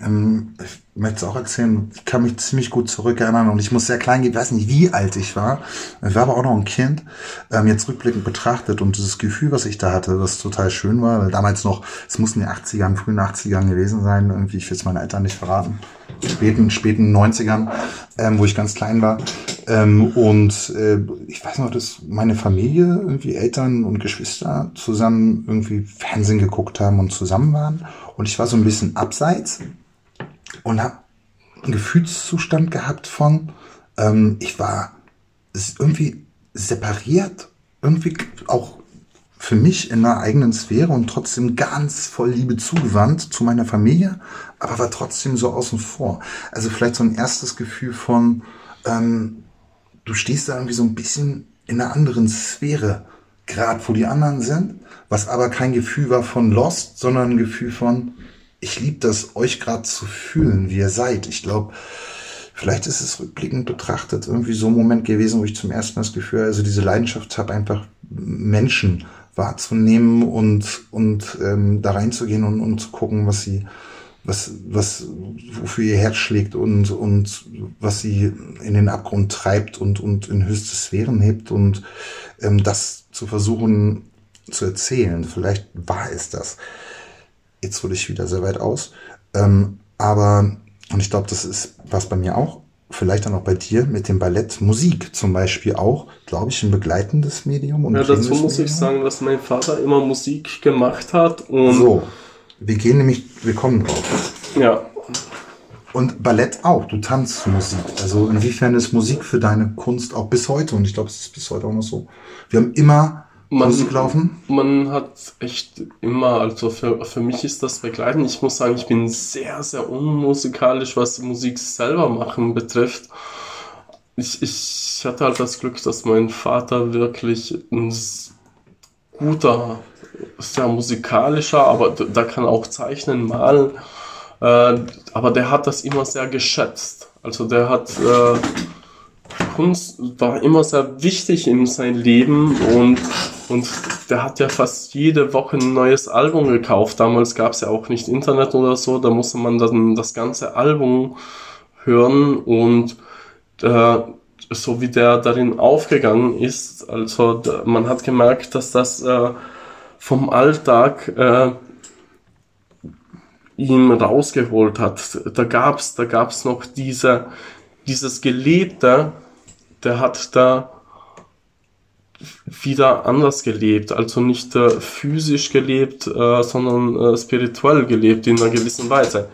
ähm, möchte es auch erzählen, ich kann mich ziemlich gut zurückerinnern und ich muss sehr klein gehen, ich weiß nicht, wie alt ich war. Ich war aber auch noch ein Kind, ähm, jetzt rückblickend betrachtet und dieses Gefühl, was ich da hatte, was total schön war, weil damals noch, es mussten die 80ern, frühen 80ern gewesen sein, irgendwie, ich will es meinen Eltern nicht verraten, späten, späten 90ern, ähm, wo ich ganz klein war. Ähm, und äh, ich weiß noch, dass meine Familie, irgendwie Eltern und Geschwister zusammen irgendwie Fernsehen geguckt haben und zusammen waren. Und ich war so ein bisschen abseits und habe einen Gefühlszustand gehabt von, ähm, ich war irgendwie separiert, irgendwie auch für mich in einer eigenen Sphäre und trotzdem ganz voll Liebe zugewandt zu meiner Familie, aber war trotzdem so außen vor. Also vielleicht so ein erstes Gefühl von, ähm, du stehst da irgendwie so ein bisschen in einer anderen Sphäre, gerade wo die anderen sind, was aber kein Gefühl war von Lost, sondern ein Gefühl von, ich liebe das, euch gerade zu fühlen, wie ihr seid. Ich glaube, vielleicht ist es rückblickend betrachtet irgendwie so ein Moment gewesen, wo ich zum ersten Mal das Gefühl, also diese Leidenschaft habe, einfach Menschen wahrzunehmen und, und ähm, da reinzugehen und, und zu gucken, was sie, was, was, wofür ihr Herz schlägt und, und was sie in den Abgrund treibt und, und in höchste Sphären hebt und ähm, das zu versuchen zu erzählen. Vielleicht war es das. Jetzt hole ich wieder sehr weit aus. Ähm, aber, und ich glaube, das ist was bei mir auch, vielleicht dann auch bei dir mit dem Ballett, Musik zum Beispiel auch, glaube ich, ein begleitendes Medium. Und Ja, dazu muss ich Medium. sagen, dass mein Vater immer Musik gemacht hat und So, wir gehen nämlich, wir kommen drauf. ja, Und Ballett auch, du tanzt Musik. Also inwiefern ist Musik für deine Kunst auch bis heute, und ich glaube, es ist bis heute auch noch so. Wir haben immer man, laufen? Man hat echt immer, also für, für mich ist das begleiten. Ich muss sagen, ich bin sehr, sehr unmusikalisch, was Musik selber machen betrifft. Ich, ich hatte halt das Glück, dass mein Vater wirklich ein guter, sehr musikalischer, aber da kann auch zeichnen, malen. Äh, aber der hat das immer sehr geschätzt. Also der hat äh, Kunst war immer sehr wichtig in seinem Leben und, und der hat ja fast jede Woche ein neues Album gekauft. Damals gab es ja auch nicht Internet oder so, da musste man dann das ganze Album hören und äh, so wie der darin aufgegangen ist, also man hat gemerkt, dass das äh, vom Alltag äh, ihn rausgeholt hat. Da gab's, da gab's noch diese, dieses Gelebte, der hat da wieder anders gelebt, also nicht äh, physisch gelebt, äh, sondern äh, spirituell gelebt in einer gewissen Weise.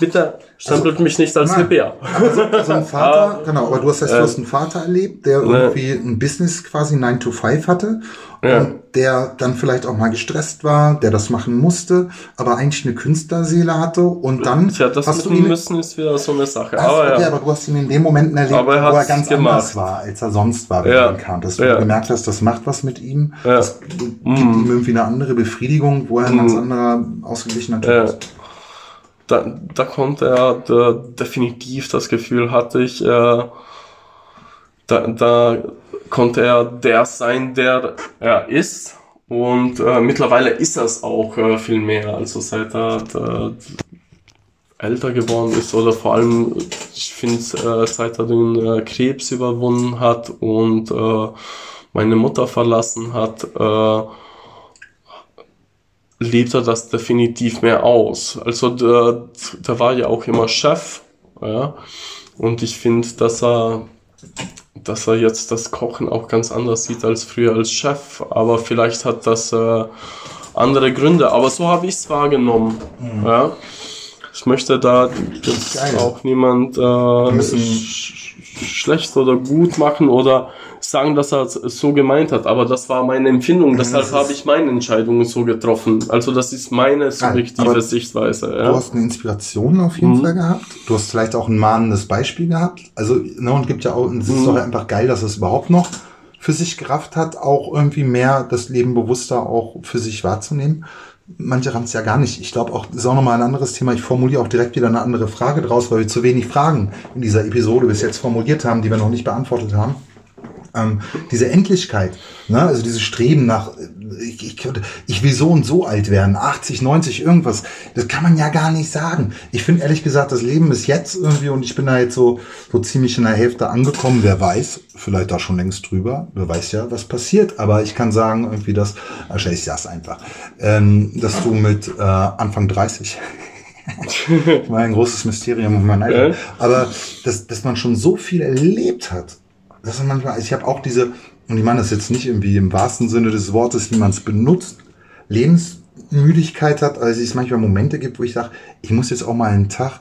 Bitte stempelt also, mich nicht als Hippie Also, also ein Vater, (laughs) genau, aber du hast, heißt, du hast einen Vater erlebt, der irgendwie ein Business quasi 9 to 5 hatte ja. und der dann vielleicht auch mal gestresst war, der das machen musste, aber eigentlich eine Künstlerseele hatte und dann Tja, das hast du ihn müssen ist wieder so eine Sache. Also, aber, okay, ja. aber du hast ihn in den Momenten erlebt, er wo er ganz gemacht. anders war, als er sonst war, wenn ja. ihn kanntest. Wo ja. du gemerkt hast, das macht was mit ihm, das gibt mm. ihm irgendwie eine andere Befriedigung, wo er ein mm. ganz anderer, ausgeglichener Typ ist. Da, da konnte er da, definitiv das Gefühl hatte ich, äh, da, da konnte er der sein, der er ist. Und äh, mittlerweile ist er es auch äh, viel mehr. Also seit er älter geworden ist oder vor allem, ich finde, äh, seit er den äh, Krebs überwunden hat und äh, meine Mutter verlassen hat, äh, lebt er das definitiv mehr aus. Also der, der war ja auch immer Chef, ja. Und ich finde, dass er dass er jetzt das Kochen auch ganz anders sieht als früher als Chef. Aber vielleicht hat das äh, andere Gründe. Aber so habe ich es wahrgenommen. Mhm. Ja. Ich möchte da jetzt auch niemand äh, sch schlecht oder gut machen oder sagen, dass er es so gemeint hat, aber das war meine Empfindung, mhm, deshalb habe ich meine Entscheidungen so getroffen. Also das ist meine subjektive aber Sichtweise. Ja. Du hast eine Inspiration auf jeden mhm. Fall gehabt. Du hast vielleicht auch ein mahnendes Beispiel gehabt. Also, ne, und gibt ja auch, es ist mhm. doch einfach geil, dass es überhaupt noch für sich gerafft hat, auch irgendwie mehr das Leben bewusster auch für sich wahrzunehmen. Manche haben es ja gar nicht. Ich glaube auch, das ist auch nochmal ein anderes Thema. Ich formuliere auch direkt wieder eine andere Frage draus, weil wir zu wenig Fragen in dieser Episode bis jetzt formuliert haben, die wir noch nicht beantwortet haben ähm, diese Endlichkeit, ne? also dieses Streben nach, ich, ich, ich will so und so alt werden, 80, 90, irgendwas, das kann man ja gar nicht sagen. Ich finde ehrlich gesagt, das Leben ist jetzt irgendwie und ich bin da jetzt so, so ziemlich in der Hälfte angekommen, wer weiß, vielleicht da schon längst drüber, wer weiß ja, was passiert, aber ich kann sagen irgendwie, dass, wahrscheinlich ist das einfach, ähm, dass du mit äh, Anfang 30 (laughs) war ein großes Mysterium in meinem Alter. Aber dass, dass man schon so viel erlebt hat das ist manchmal, ich habe auch diese, und ich meine das jetzt nicht irgendwie im wahrsten Sinne des Wortes, wie man es benutzt, Lebensmüdigkeit hat, also es manchmal Momente gibt, wo ich sage, ich muss jetzt auch mal einen Tag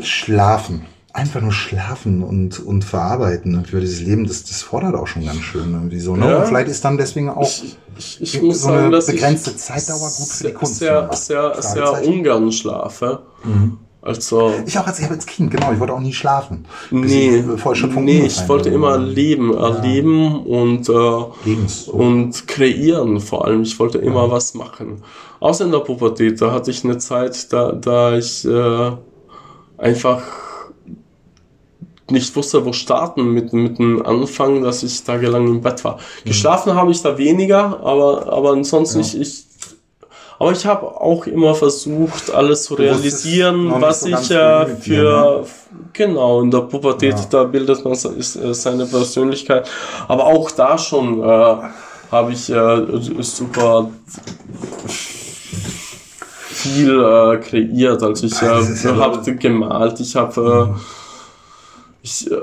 schlafen. Einfach nur schlafen und, und verarbeiten und für dieses Leben, das, das fordert auch schon ganz schön irgendwie so. Ne? Ja. Und vielleicht ist dann deswegen auch ich, ich, ich so eine sagen, dass begrenzte Zeitdauer gut für die Kunst. Sehr, sehr, sehr ungern schlafe. Mhm. Also, ich auch als, ich als Kind, genau, ich wollte auch nie schlafen. Nee, ich, nee, ich wollte immer leben, erleben ja. und, äh, und kreieren vor allem. Ich wollte immer ja. was machen. Außer in der Pubertät, da hatte ich eine Zeit, da, da ich äh, einfach nicht wusste, wo starten mit, mit dem Anfang, dass ich tagelang im Bett war. Mhm. Geschlafen habe ich da weniger, aber, aber ansonsten, ja. ich, ich aber ich habe auch immer versucht, alles zu realisieren, was so ich äh, für, ne? genau, in der Pubertät, ja. da bildet man äh, seine Persönlichkeit. Aber auch da schon äh, habe ich äh, super viel äh, kreiert. Also ich äh, habe gemalt, ich habe äh, ich, äh,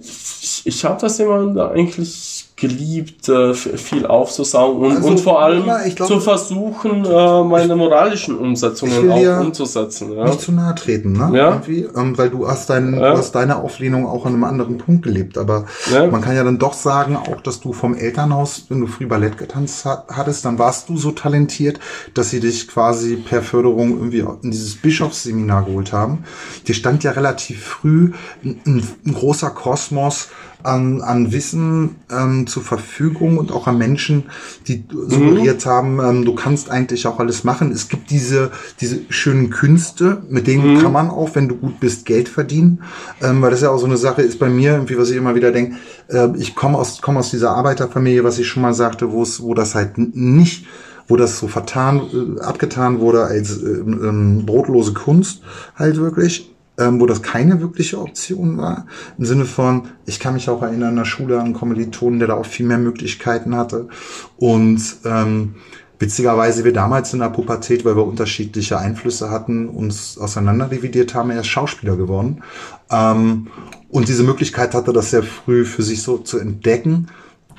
ich, ich habe das immer eigentlich geliebt, äh, viel aufzusaugen und, also, und vor allem glaub, zu versuchen, äh, meine moralischen Umsetzungen auch umzusetzen. Ja. Nicht zu nahe treten, ne? Ja. Ähm, weil du hast, dein, ja. du hast deine Auflehnung auch an einem anderen Punkt gelebt. Aber ja. man kann ja dann doch sagen, auch dass du vom Elternhaus, wenn du früh Ballett getanzt hattest, dann warst du so talentiert, dass sie dich quasi per Förderung irgendwie in dieses Bischofsseminar geholt haben. Dir stand ja relativ früh ein, ein großer Kosmos an, an Wissen ähm, zur Verfügung und auch an Menschen, die suggeriert mhm. haben, ähm, du kannst eigentlich auch alles machen. Es gibt diese, diese schönen Künste, mit denen mhm. kann man auch, wenn du gut bist, Geld verdienen. Ähm, weil das ja auch so eine Sache ist bei mir, irgendwie, was ich immer wieder denke, äh, ich komme aus, komme aus dieser Arbeiterfamilie, was ich schon mal sagte, wo es, wo das halt nicht wo das so vertan, äh, abgetan wurde als äh, ähm, brotlose Kunst halt wirklich ähm, wo das keine wirkliche Option war. Im Sinne von, ich kann mich auch erinnern an der Schule an Kommilitonen, der da auch viel mehr Möglichkeiten hatte. Und ähm, witzigerweise wir damals in der Pubertät, weil wir unterschiedliche Einflüsse hatten, uns auseinanderdividiert haben, erst Schauspieler geworden. Ähm, und diese Möglichkeit hatte das sehr früh für sich so zu entdecken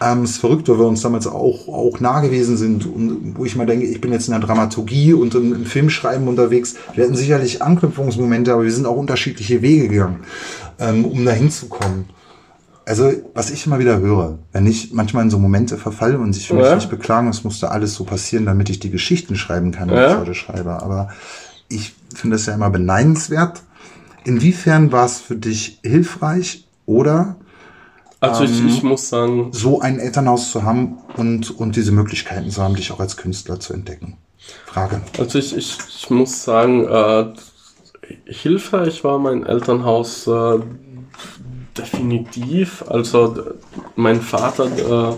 ähm, ist verrückt, weil wir uns damals auch, auch nah gewesen sind und wo ich mal denke, ich bin jetzt in der Dramaturgie und im, im Filmschreiben unterwegs. Wir hatten sicherlich Anknüpfungsmomente, aber wir sind auch unterschiedliche Wege gegangen, ähm, um da hinzukommen. Also, was ich immer wieder höre, wenn ich manchmal in so Momente verfalle und sich für mich nicht beklagen, es musste alles so passieren, damit ich die Geschichten schreiben kann, die ja. ich heute schreibe. Aber ich finde es ja immer beneidenswert. Inwiefern war es für dich hilfreich oder also ich, ich ähm, muss sagen. So ein Elternhaus zu haben und, und diese Möglichkeiten zu haben, dich auch als Künstler zu entdecken. Frage. Also ich, ich, ich muss sagen, äh, hilfreich war mein Elternhaus äh, definitiv. Also mein Vater, äh,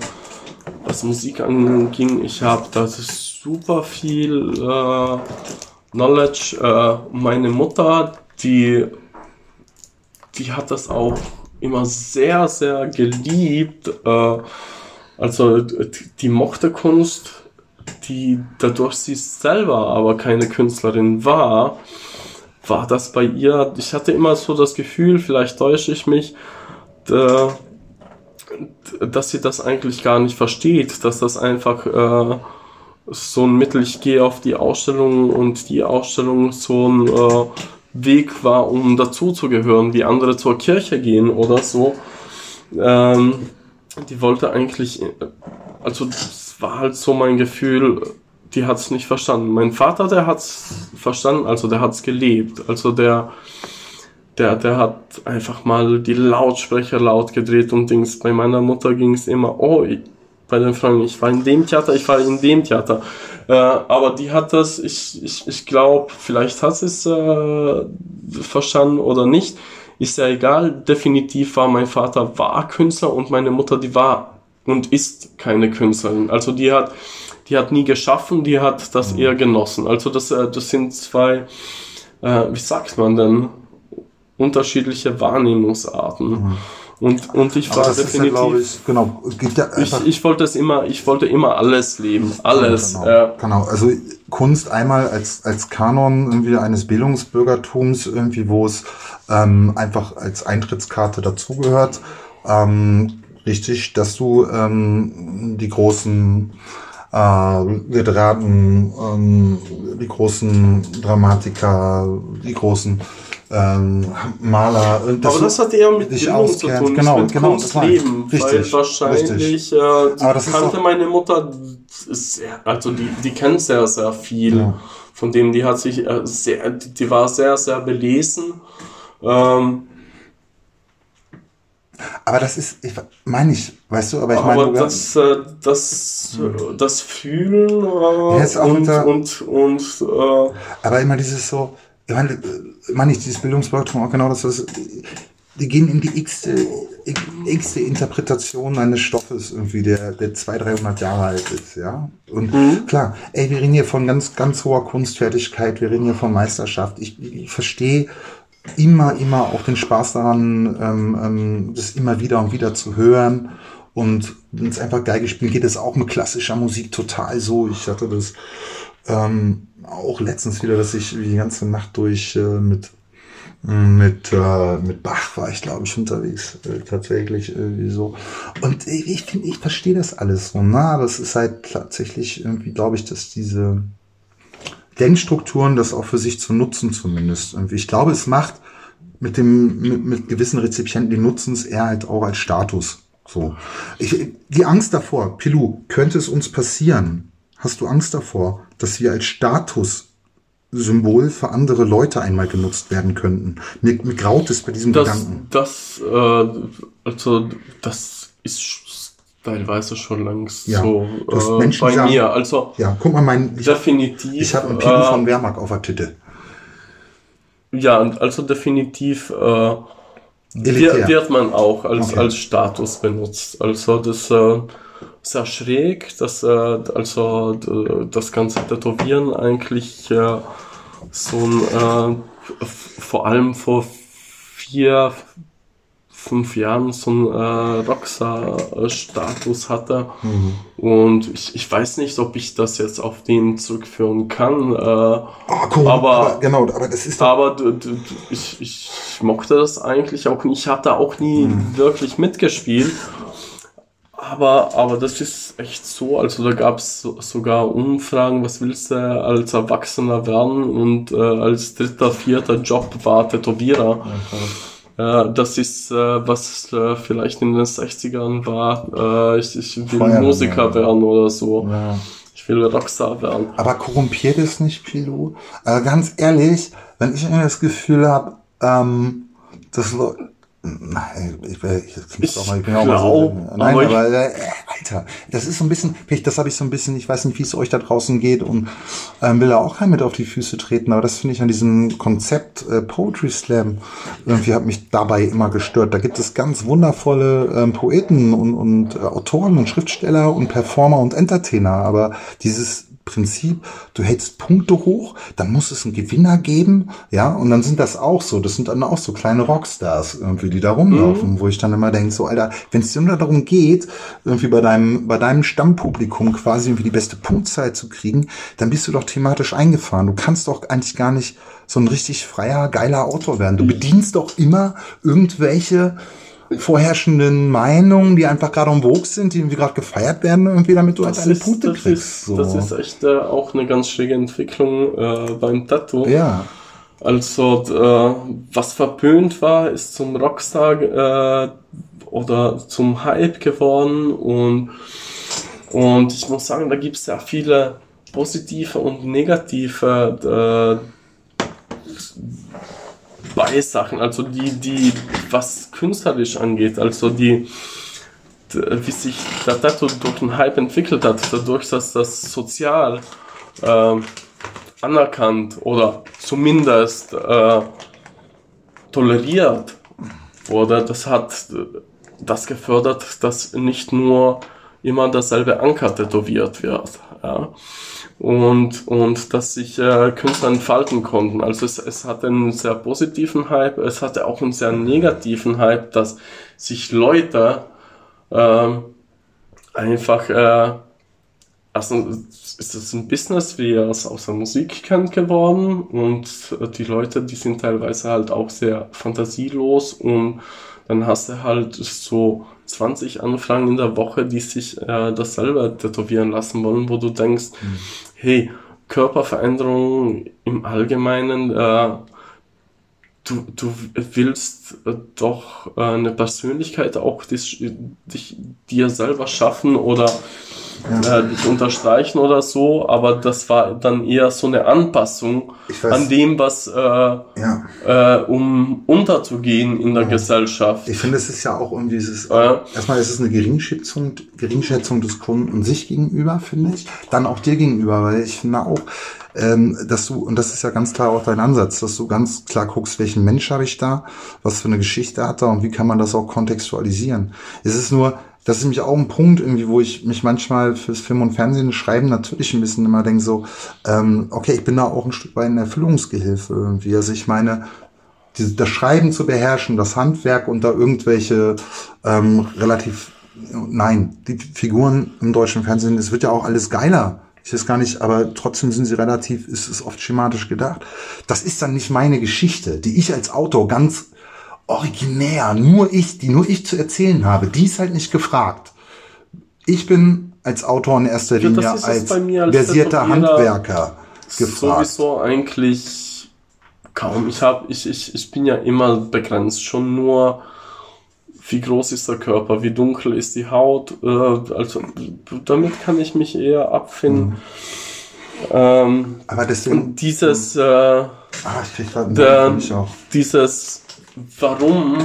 was Musik anging, ich habe da super viel äh, Knowledge. Äh, meine Mutter, die, die hat das auch immer sehr, sehr geliebt. Äh, also die mochte Kunst, die dadurch sie selber aber keine Künstlerin war, war das bei ihr, ich hatte immer so das Gefühl, vielleicht täusche ich mich, dass sie das eigentlich gar nicht versteht, dass das einfach äh, so ein Mittel, ich gehe auf die Ausstellung und die Ausstellung so ein äh, Weg war, um dazuzugehören, wie andere zur Kirche gehen oder so. Ähm, die wollte eigentlich, also das war halt so mein Gefühl, die hat es nicht verstanden. Mein Vater, der hat es verstanden, also der hat es gelebt. Also der, der, der hat einfach mal die Lautsprecher laut gedreht und Dings. Bei meiner Mutter ging es immer, oh, bei den Fragen, ich war in dem Theater, ich war in dem Theater. Äh, aber die hat das, ich, ich, ich glaube, vielleicht hat sie es äh, verstanden oder nicht. Ist ja egal. Definitiv war mein Vater war Künstler und meine Mutter, die war und ist keine Künstlerin. Also die hat, die hat nie geschaffen, die hat das mhm. eher genossen. Also das, äh, das sind zwei, äh, wie sagt man denn, unterschiedliche Wahrnehmungsarten. Mhm. Und, und ich war definitiv. Ja, ich, genau, ja ich, ich wollte es immer, ich wollte immer alles leben. Alles. Genau, ja. genau. Also Kunst einmal als, als Kanon irgendwie eines Bildungsbürgertums, irgendwie, wo es ähm, einfach als Eintrittskarte dazugehört. Ähm, richtig, dass du ähm, die großen äh, Literaten, ähm, die großen Dramatiker, die großen ähm, Maler. Das Aber das hat eher mit Bildung zu tun, genau, mit genau, Kunstleben. Richtig, weil wahrscheinlich richtig. Äh, Aber das kannte meine Mutter, sehr, also die, die kennt sehr, sehr viel. Ja. Von dem, die hat sich äh, sehr, die war sehr, sehr belesen. Ähm, aber das ist, ich meine ich, weißt du, aber ich meine. Aber das, äh, das, hm. das Fühlen äh, und, und, und, äh, Aber immer dieses so, ich meine, meine ich, dieses Bildungsbürgertum auch genau das, was, die gehen in die x-te, x Interpretation eines Stoffes irgendwie, der, der 200, 300 Jahre alt ist, ja. Und mhm. klar, ey, wir reden hier von ganz, ganz hoher Kunstfertigkeit, wir reden hier von Meisterschaft. Ich, ich verstehe immer, immer auch den Spaß daran, ähm, ähm, das immer wieder und wieder zu hören. Und wenn es einfach Geige spielen geht, es auch mit klassischer Musik total so. Ich hatte das ähm, auch letztens wieder, dass ich die ganze Nacht durch äh, mit Mit, äh, mit Bach war ich, glaube ich, unterwegs. Äh, tatsächlich irgendwie so. Und ich, finde, ich verstehe das alles so, ne? Aber es ist halt tatsächlich irgendwie, glaube ich, dass diese Denkstrukturen das auch für sich zu nutzen zumindest. Irgendwie. Ich glaube, es macht mit dem, mit, mit gewissen Rezipienten, die nutzen es eher halt auch als Status. So. Ich, die Angst davor, Pilu, könnte es uns passieren? Hast du Angst davor, dass wir als Status Symbol für andere Leute einmal genutzt werden könnten. Mir, mir graut es bei diesem das, Gedanken. Das, äh, also, das ist teilweise schon längst Ja, so äh, Menschen bei mir. Also, Ja, guck mal, mein, ich, definitiv. ich habe einen Pilu äh, von Wehrmacht auf der Titte. Ja, also definitiv äh, wird, wird man auch als, Okay. als Status benutzt. Also das äh, sehr schräg, dass äh, also d- das ganze Tätowieren eigentlich äh, so ein äh, vor allem vor vier, fünf Jahren so ein äh, Rockstar-Status hatte. Mhm. Und ich, ich weiß nicht, ob ich das jetzt auf den zurückführen kann. Äh, Oh, cool, aber- genau, aber das ist aber du, du, ich, ich mochte das eigentlich auch nicht. Ich habe da auch nie Hm. wirklich mitgespielt. Aber, aber das ist echt so. Also da gab es so, sogar Umfragen, was willst du als Erwachsener werden? Und äh, als dritter, vierter Job war Tätowierer. Äh, das ist, äh, was äh, vielleicht in den 60ern war. Äh, ich, ich will Feuerwehrmann. Musiker werden oder so. ja. Ich will Rockstar werden. Aber korrumpiert es nicht, Pilu? Also ganz ehrlich, wenn ich immer das Gefühl habe, ähm, dass Leute. Nein, ich, ich, ich, Ich auch mal, ich bin auch mal so. glaub, Nein, aber aber, ich- äh, Alter, das ist so ein bisschen, das habe ich so ein bisschen, ich weiß nicht, wie es euch da draußen geht und ähm, will da auch kein mit auf die Füße treten, aber das finde ich an diesem Konzept äh, Poetry Slam irgendwie hat mich dabei immer gestört. Da gibt es ganz wundervolle ähm, Poeten und, und äh, Autoren und Schriftsteller und Performer und Entertainer, aber dieses Prinzip, du hältst Punkte hoch, dann muss es einen Gewinner geben, ja, und dann sind das auch so, das sind dann auch so kleine Rockstars irgendwie, die da rumlaufen, wo ich dann immer denke, so, Alter, wenn es dir nur darum geht, irgendwie bei deinem, bei deinem Stammpublikum quasi irgendwie die beste Punktzahl zu kriegen, dann bist du doch thematisch eingefahren. Du kannst doch eigentlich gar nicht so ein richtig freier, geiler Autor werden. Du bedienst doch immer irgendwelche vorherrschenden Meinungen, die einfach gerade vogue sind, die irgendwie gerade gefeiert werden, irgendwie, damit du halt Das deine ist, Punkte das, kriegst. ist, so. das ist echt äh, auch eine ganz schräge Entwicklung äh, beim Tattoo. ja. Also, äh, was verpönt war, ist zum Rockstar äh, oder zum Hype geworden und, und ich muss sagen, da gibt es ja viele positive und negative äh, Beisachen, also die, die, was künstlerisch angeht, also die, wie sich der Tattoo durch den Hype entwickelt hat, dadurch, dass das sozial ähm, anerkannt oder zumindest äh, toleriert wurde, das hat äh, das gefördert, dass nicht nur immer dasselbe Anker tätowiert wird. Ja. Und, und dass sich äh, Künstler entfalten konnten. Also es, es hatte einen sehr positiven Hype, es hatte auch einen sehr negativen Hype, dass sich Leute ähm, einfach äh, also ist es ein Business, wie ihr es aus der Musik kennt, geworden und äh, die Leute, die sind teilweise halt auch sehr fantasielos und dann hast du halt so 20 Anfragen in der Woche, die sich äh, das selber tätowieren lassen wollen, wo du denkst, hey, Körperveränderung im Allgemeinen, äh, du, du willst äh, doch äh, eine Persönlichkeit auch dich, dich dir selber schaffen oder äh, dich unterstreichen oder so, aber das war dann eher so eine Anpassung an dem, was äh, Ja. äh, um unterzugehen in der Gesellschaft. Ich finde, es ist ja auch irgendwie, es ist, Ja. erstmal ist es eine Geringschätzung, Geringschätzung des Kunden sich gegenüber, finde ich. Dann auch dir gegenüber, weil ich finde auch, ähm, dass du, und das ist ja ganz klar auch dein Ansatz, dass du ganz klar guckst, welchen Mensch habe ich da, was für eine Geschichte hat er und wie kann man das auch kontextualisieren. Es ist nur, das ist nämlich auch ein Punkt, irgendwie, wo ich mich manchmal fürs Film und Fernsehen schreiben natürlich ein bisschen immer denke so, ähm, okay, ich bin da auch ein Stück weit eine Erfüllungsgehilfe irgendwie. Also ich meine, diese, das Schreiben zu beherrschen, das Handwerk und da irgendwelche ähm, relativ, nein, die Figuren im deutschen Fernsehen, es wird ja auch alles geiler Ich weiß gar nicht, aber trotzdem sind sie relativ, ist es oft schematisch gedacht. Das ist dann nicht meine Geschichte, die ich als Autor ganz originär, nur ich, die nur ich zu erzählen habe. Die ist halt nicht gefragt. Ich bin als Autor in erster Ja, Linie es als, als versierter Handwerker gefragt. Sowieso eigentlich kaum. Ich habe, ich, ich, ich bin ja immer begrenzt. Schon nur, wie groß ist der Körper, wie dunkel ist die Haut. Äh, also damit kann ich mich eher abfinden. Mhm. Ähm, Aber deswegen, dieses, äh, ah, ich krieg grad einen der- auch. dieses Warum.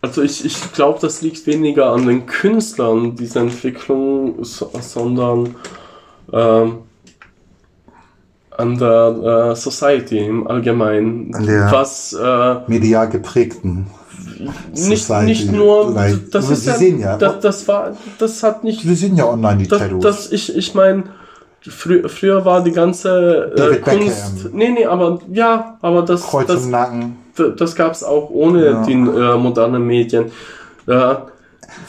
Also ich, ich glaube, das liegt weniger an den Künstlern, diese Entwicklung, so, sondern ähm, an der äh, Society im Allgemeinen. An der- was äh, medial geprägten. nicht, Society, nicht nur, das ist Sie ja, sehen ja- das, das war, das hat nicht Wir sehen ja online die das, Tattoos. das ich, ich meine, frü früher war die ganze äh, Kunst. Beckham. Nee, nee, aber ja, aber das, Kreuz das, im Nacken. Das gab es auch ohne Ja. die äh, modernen Medien. Äh,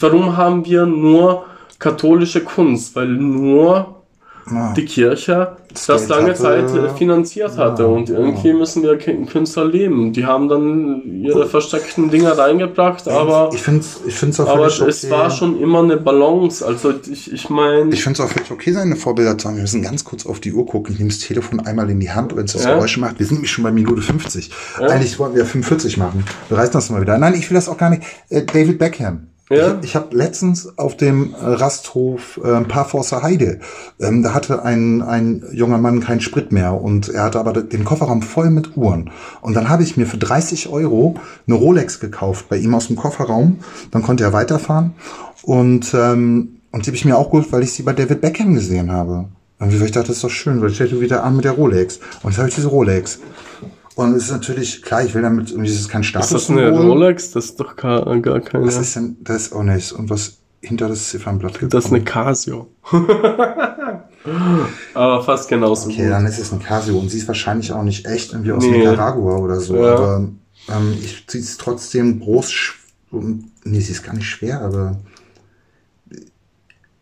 warum haben wir nur katholische Kunst? Weil nur Ja. die Kirche das Geld lange hatte. Zeit äh, finanziert hatte. Ja, Und irgendwie müssen wir Künstler leben. Die haben dann ihre versteckten Dinge reingebracht, aber, ich finde es ich find's auch aber okay. es war schon immer eine Balance. Also ich, ich meine. Ich finde es auch völlig okay, seine Vorbilder zu haben. Wir müssen ganz kurz auf die Uhr gucken. Ich nehme das Telefon einmal in die Hand, wenn es das Ja. Geräusch macht. Wir sind nämlich schon bei Minute 50. Ja. Eigentlich wollten wir 45 machen. Wir reißen das mal wieder. Nein, ich will das auch gar nicht. Äh, David Beckham. Ja. Ich, ich habe letztens auf dem äh, Rasthof äh, Parforcer Heide, ähm, da hatte ein, ein junger Mann keinen Sprit mehr und er hatte aber den Kofferraum voll mit Uhren. Und dann habe ich mir für 30 Euro eine Rolex gekauft bei ihm aus dem Kofferraum. Dann konnte er weiterfahren und ähm, und die habe ich mir auch geholt, weil ich sie bei David Beckham gesehen habe. Und ich dachte, das ist doch schön, weil ich hätte wieder an mit der Rolex. Und jetzt habe ich diese Rolex. Und es ist natürlich, klar, ich will damit, irgendwie ist es kein ist das eine Rolex? Das ist doch gar, gar keine. Was ist denn, das ist auch nichts. Und was hinter das Ziffernblatt gekommen? Das ist eine Casio. (laughs) Aber fast genauso Okay, gut. dann ist es eine Casio und sie ist wahrscheinlich auch nicht echt irgendwie aus Nee. Nicaragua oder so. Ja. Aber ähm, ich, sie ist trotzdem groß. und- Nee, sie ist gar nicht schwer, aber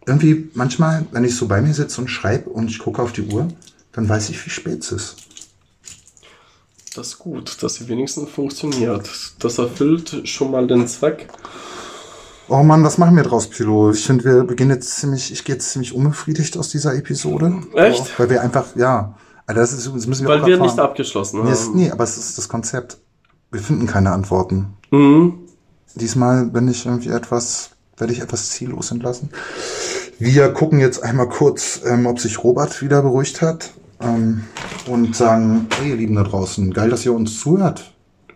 irgendwie manchmal, wenn ich so bei mir sitze und schreibe und ich gucke auf die Uhr, dann weiß ich, wie spät es ist. Das ist gut, dass sie wenigstens funktioniert. Das erfüllt schon mal den Zweck. Oh Mann, was machen wir draus, Pilo? Ich finde, wir beginnen jetzt ziemlich, ich gehe jetzt ziemlich unbefriedigt aus dieser Episode. Echt? Oh, weil wir einfach, ja, also das, ist, das müssen wir Weil wir erfahren. nicht abgeschlossen Nee, es, haben. nee, aber es ist das Konzept. Wir finden keine Antworten. Mhm. Diesmal bin ich irgendwie etwas, werde ich etwas ziellos entlassen. Wir gucken jetzt einmal kurz, ähm, ob sich Robert wieder beruhigt hat. Ähm, und sagen, hey ihr Lieben da draußen, geil, dass ihr uns zuhört.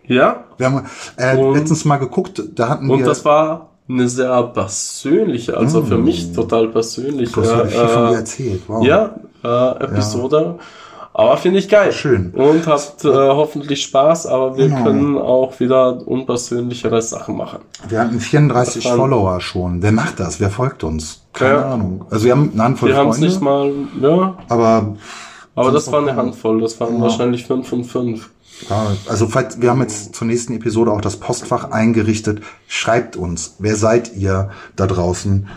Ja, Wir haben äh, Und- letztens mal geguckt, da hatten und wir. das war eine sehr persönliche, also für mich total persönliche du hast ja viel von dir äh, erzählt. Wow. ja, äh, Episode. Aber finde ich geil. Schön. Und habt äh, hoffentlich Spaß, aber wir Genau. können auch wieder unpersönlichere Sachen machen. Wir hatten 34 Das waren- Follower schon. Wer macht das? Wer folgt uns? Keine Ja. Ahnung. Also wir haben eine Handvoll Wir haben es Freunde, nicht mal, ja, aber aber das war eine. Handvoll, das waren Ja. wahrscheinlich fünf und fünf. Ja, also falls, wir haben jetzt zur nächsten Episode auch das Postfach eingerichtet. Schreibt uns, wer seid ihr da draußen,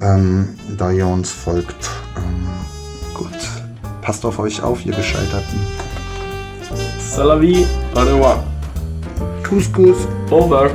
ähm, da ihr uns folgt. Ähm, gut, passt auf euch auf, ihr Gescheiterten. Salavi, au revoir. Kuss. Over.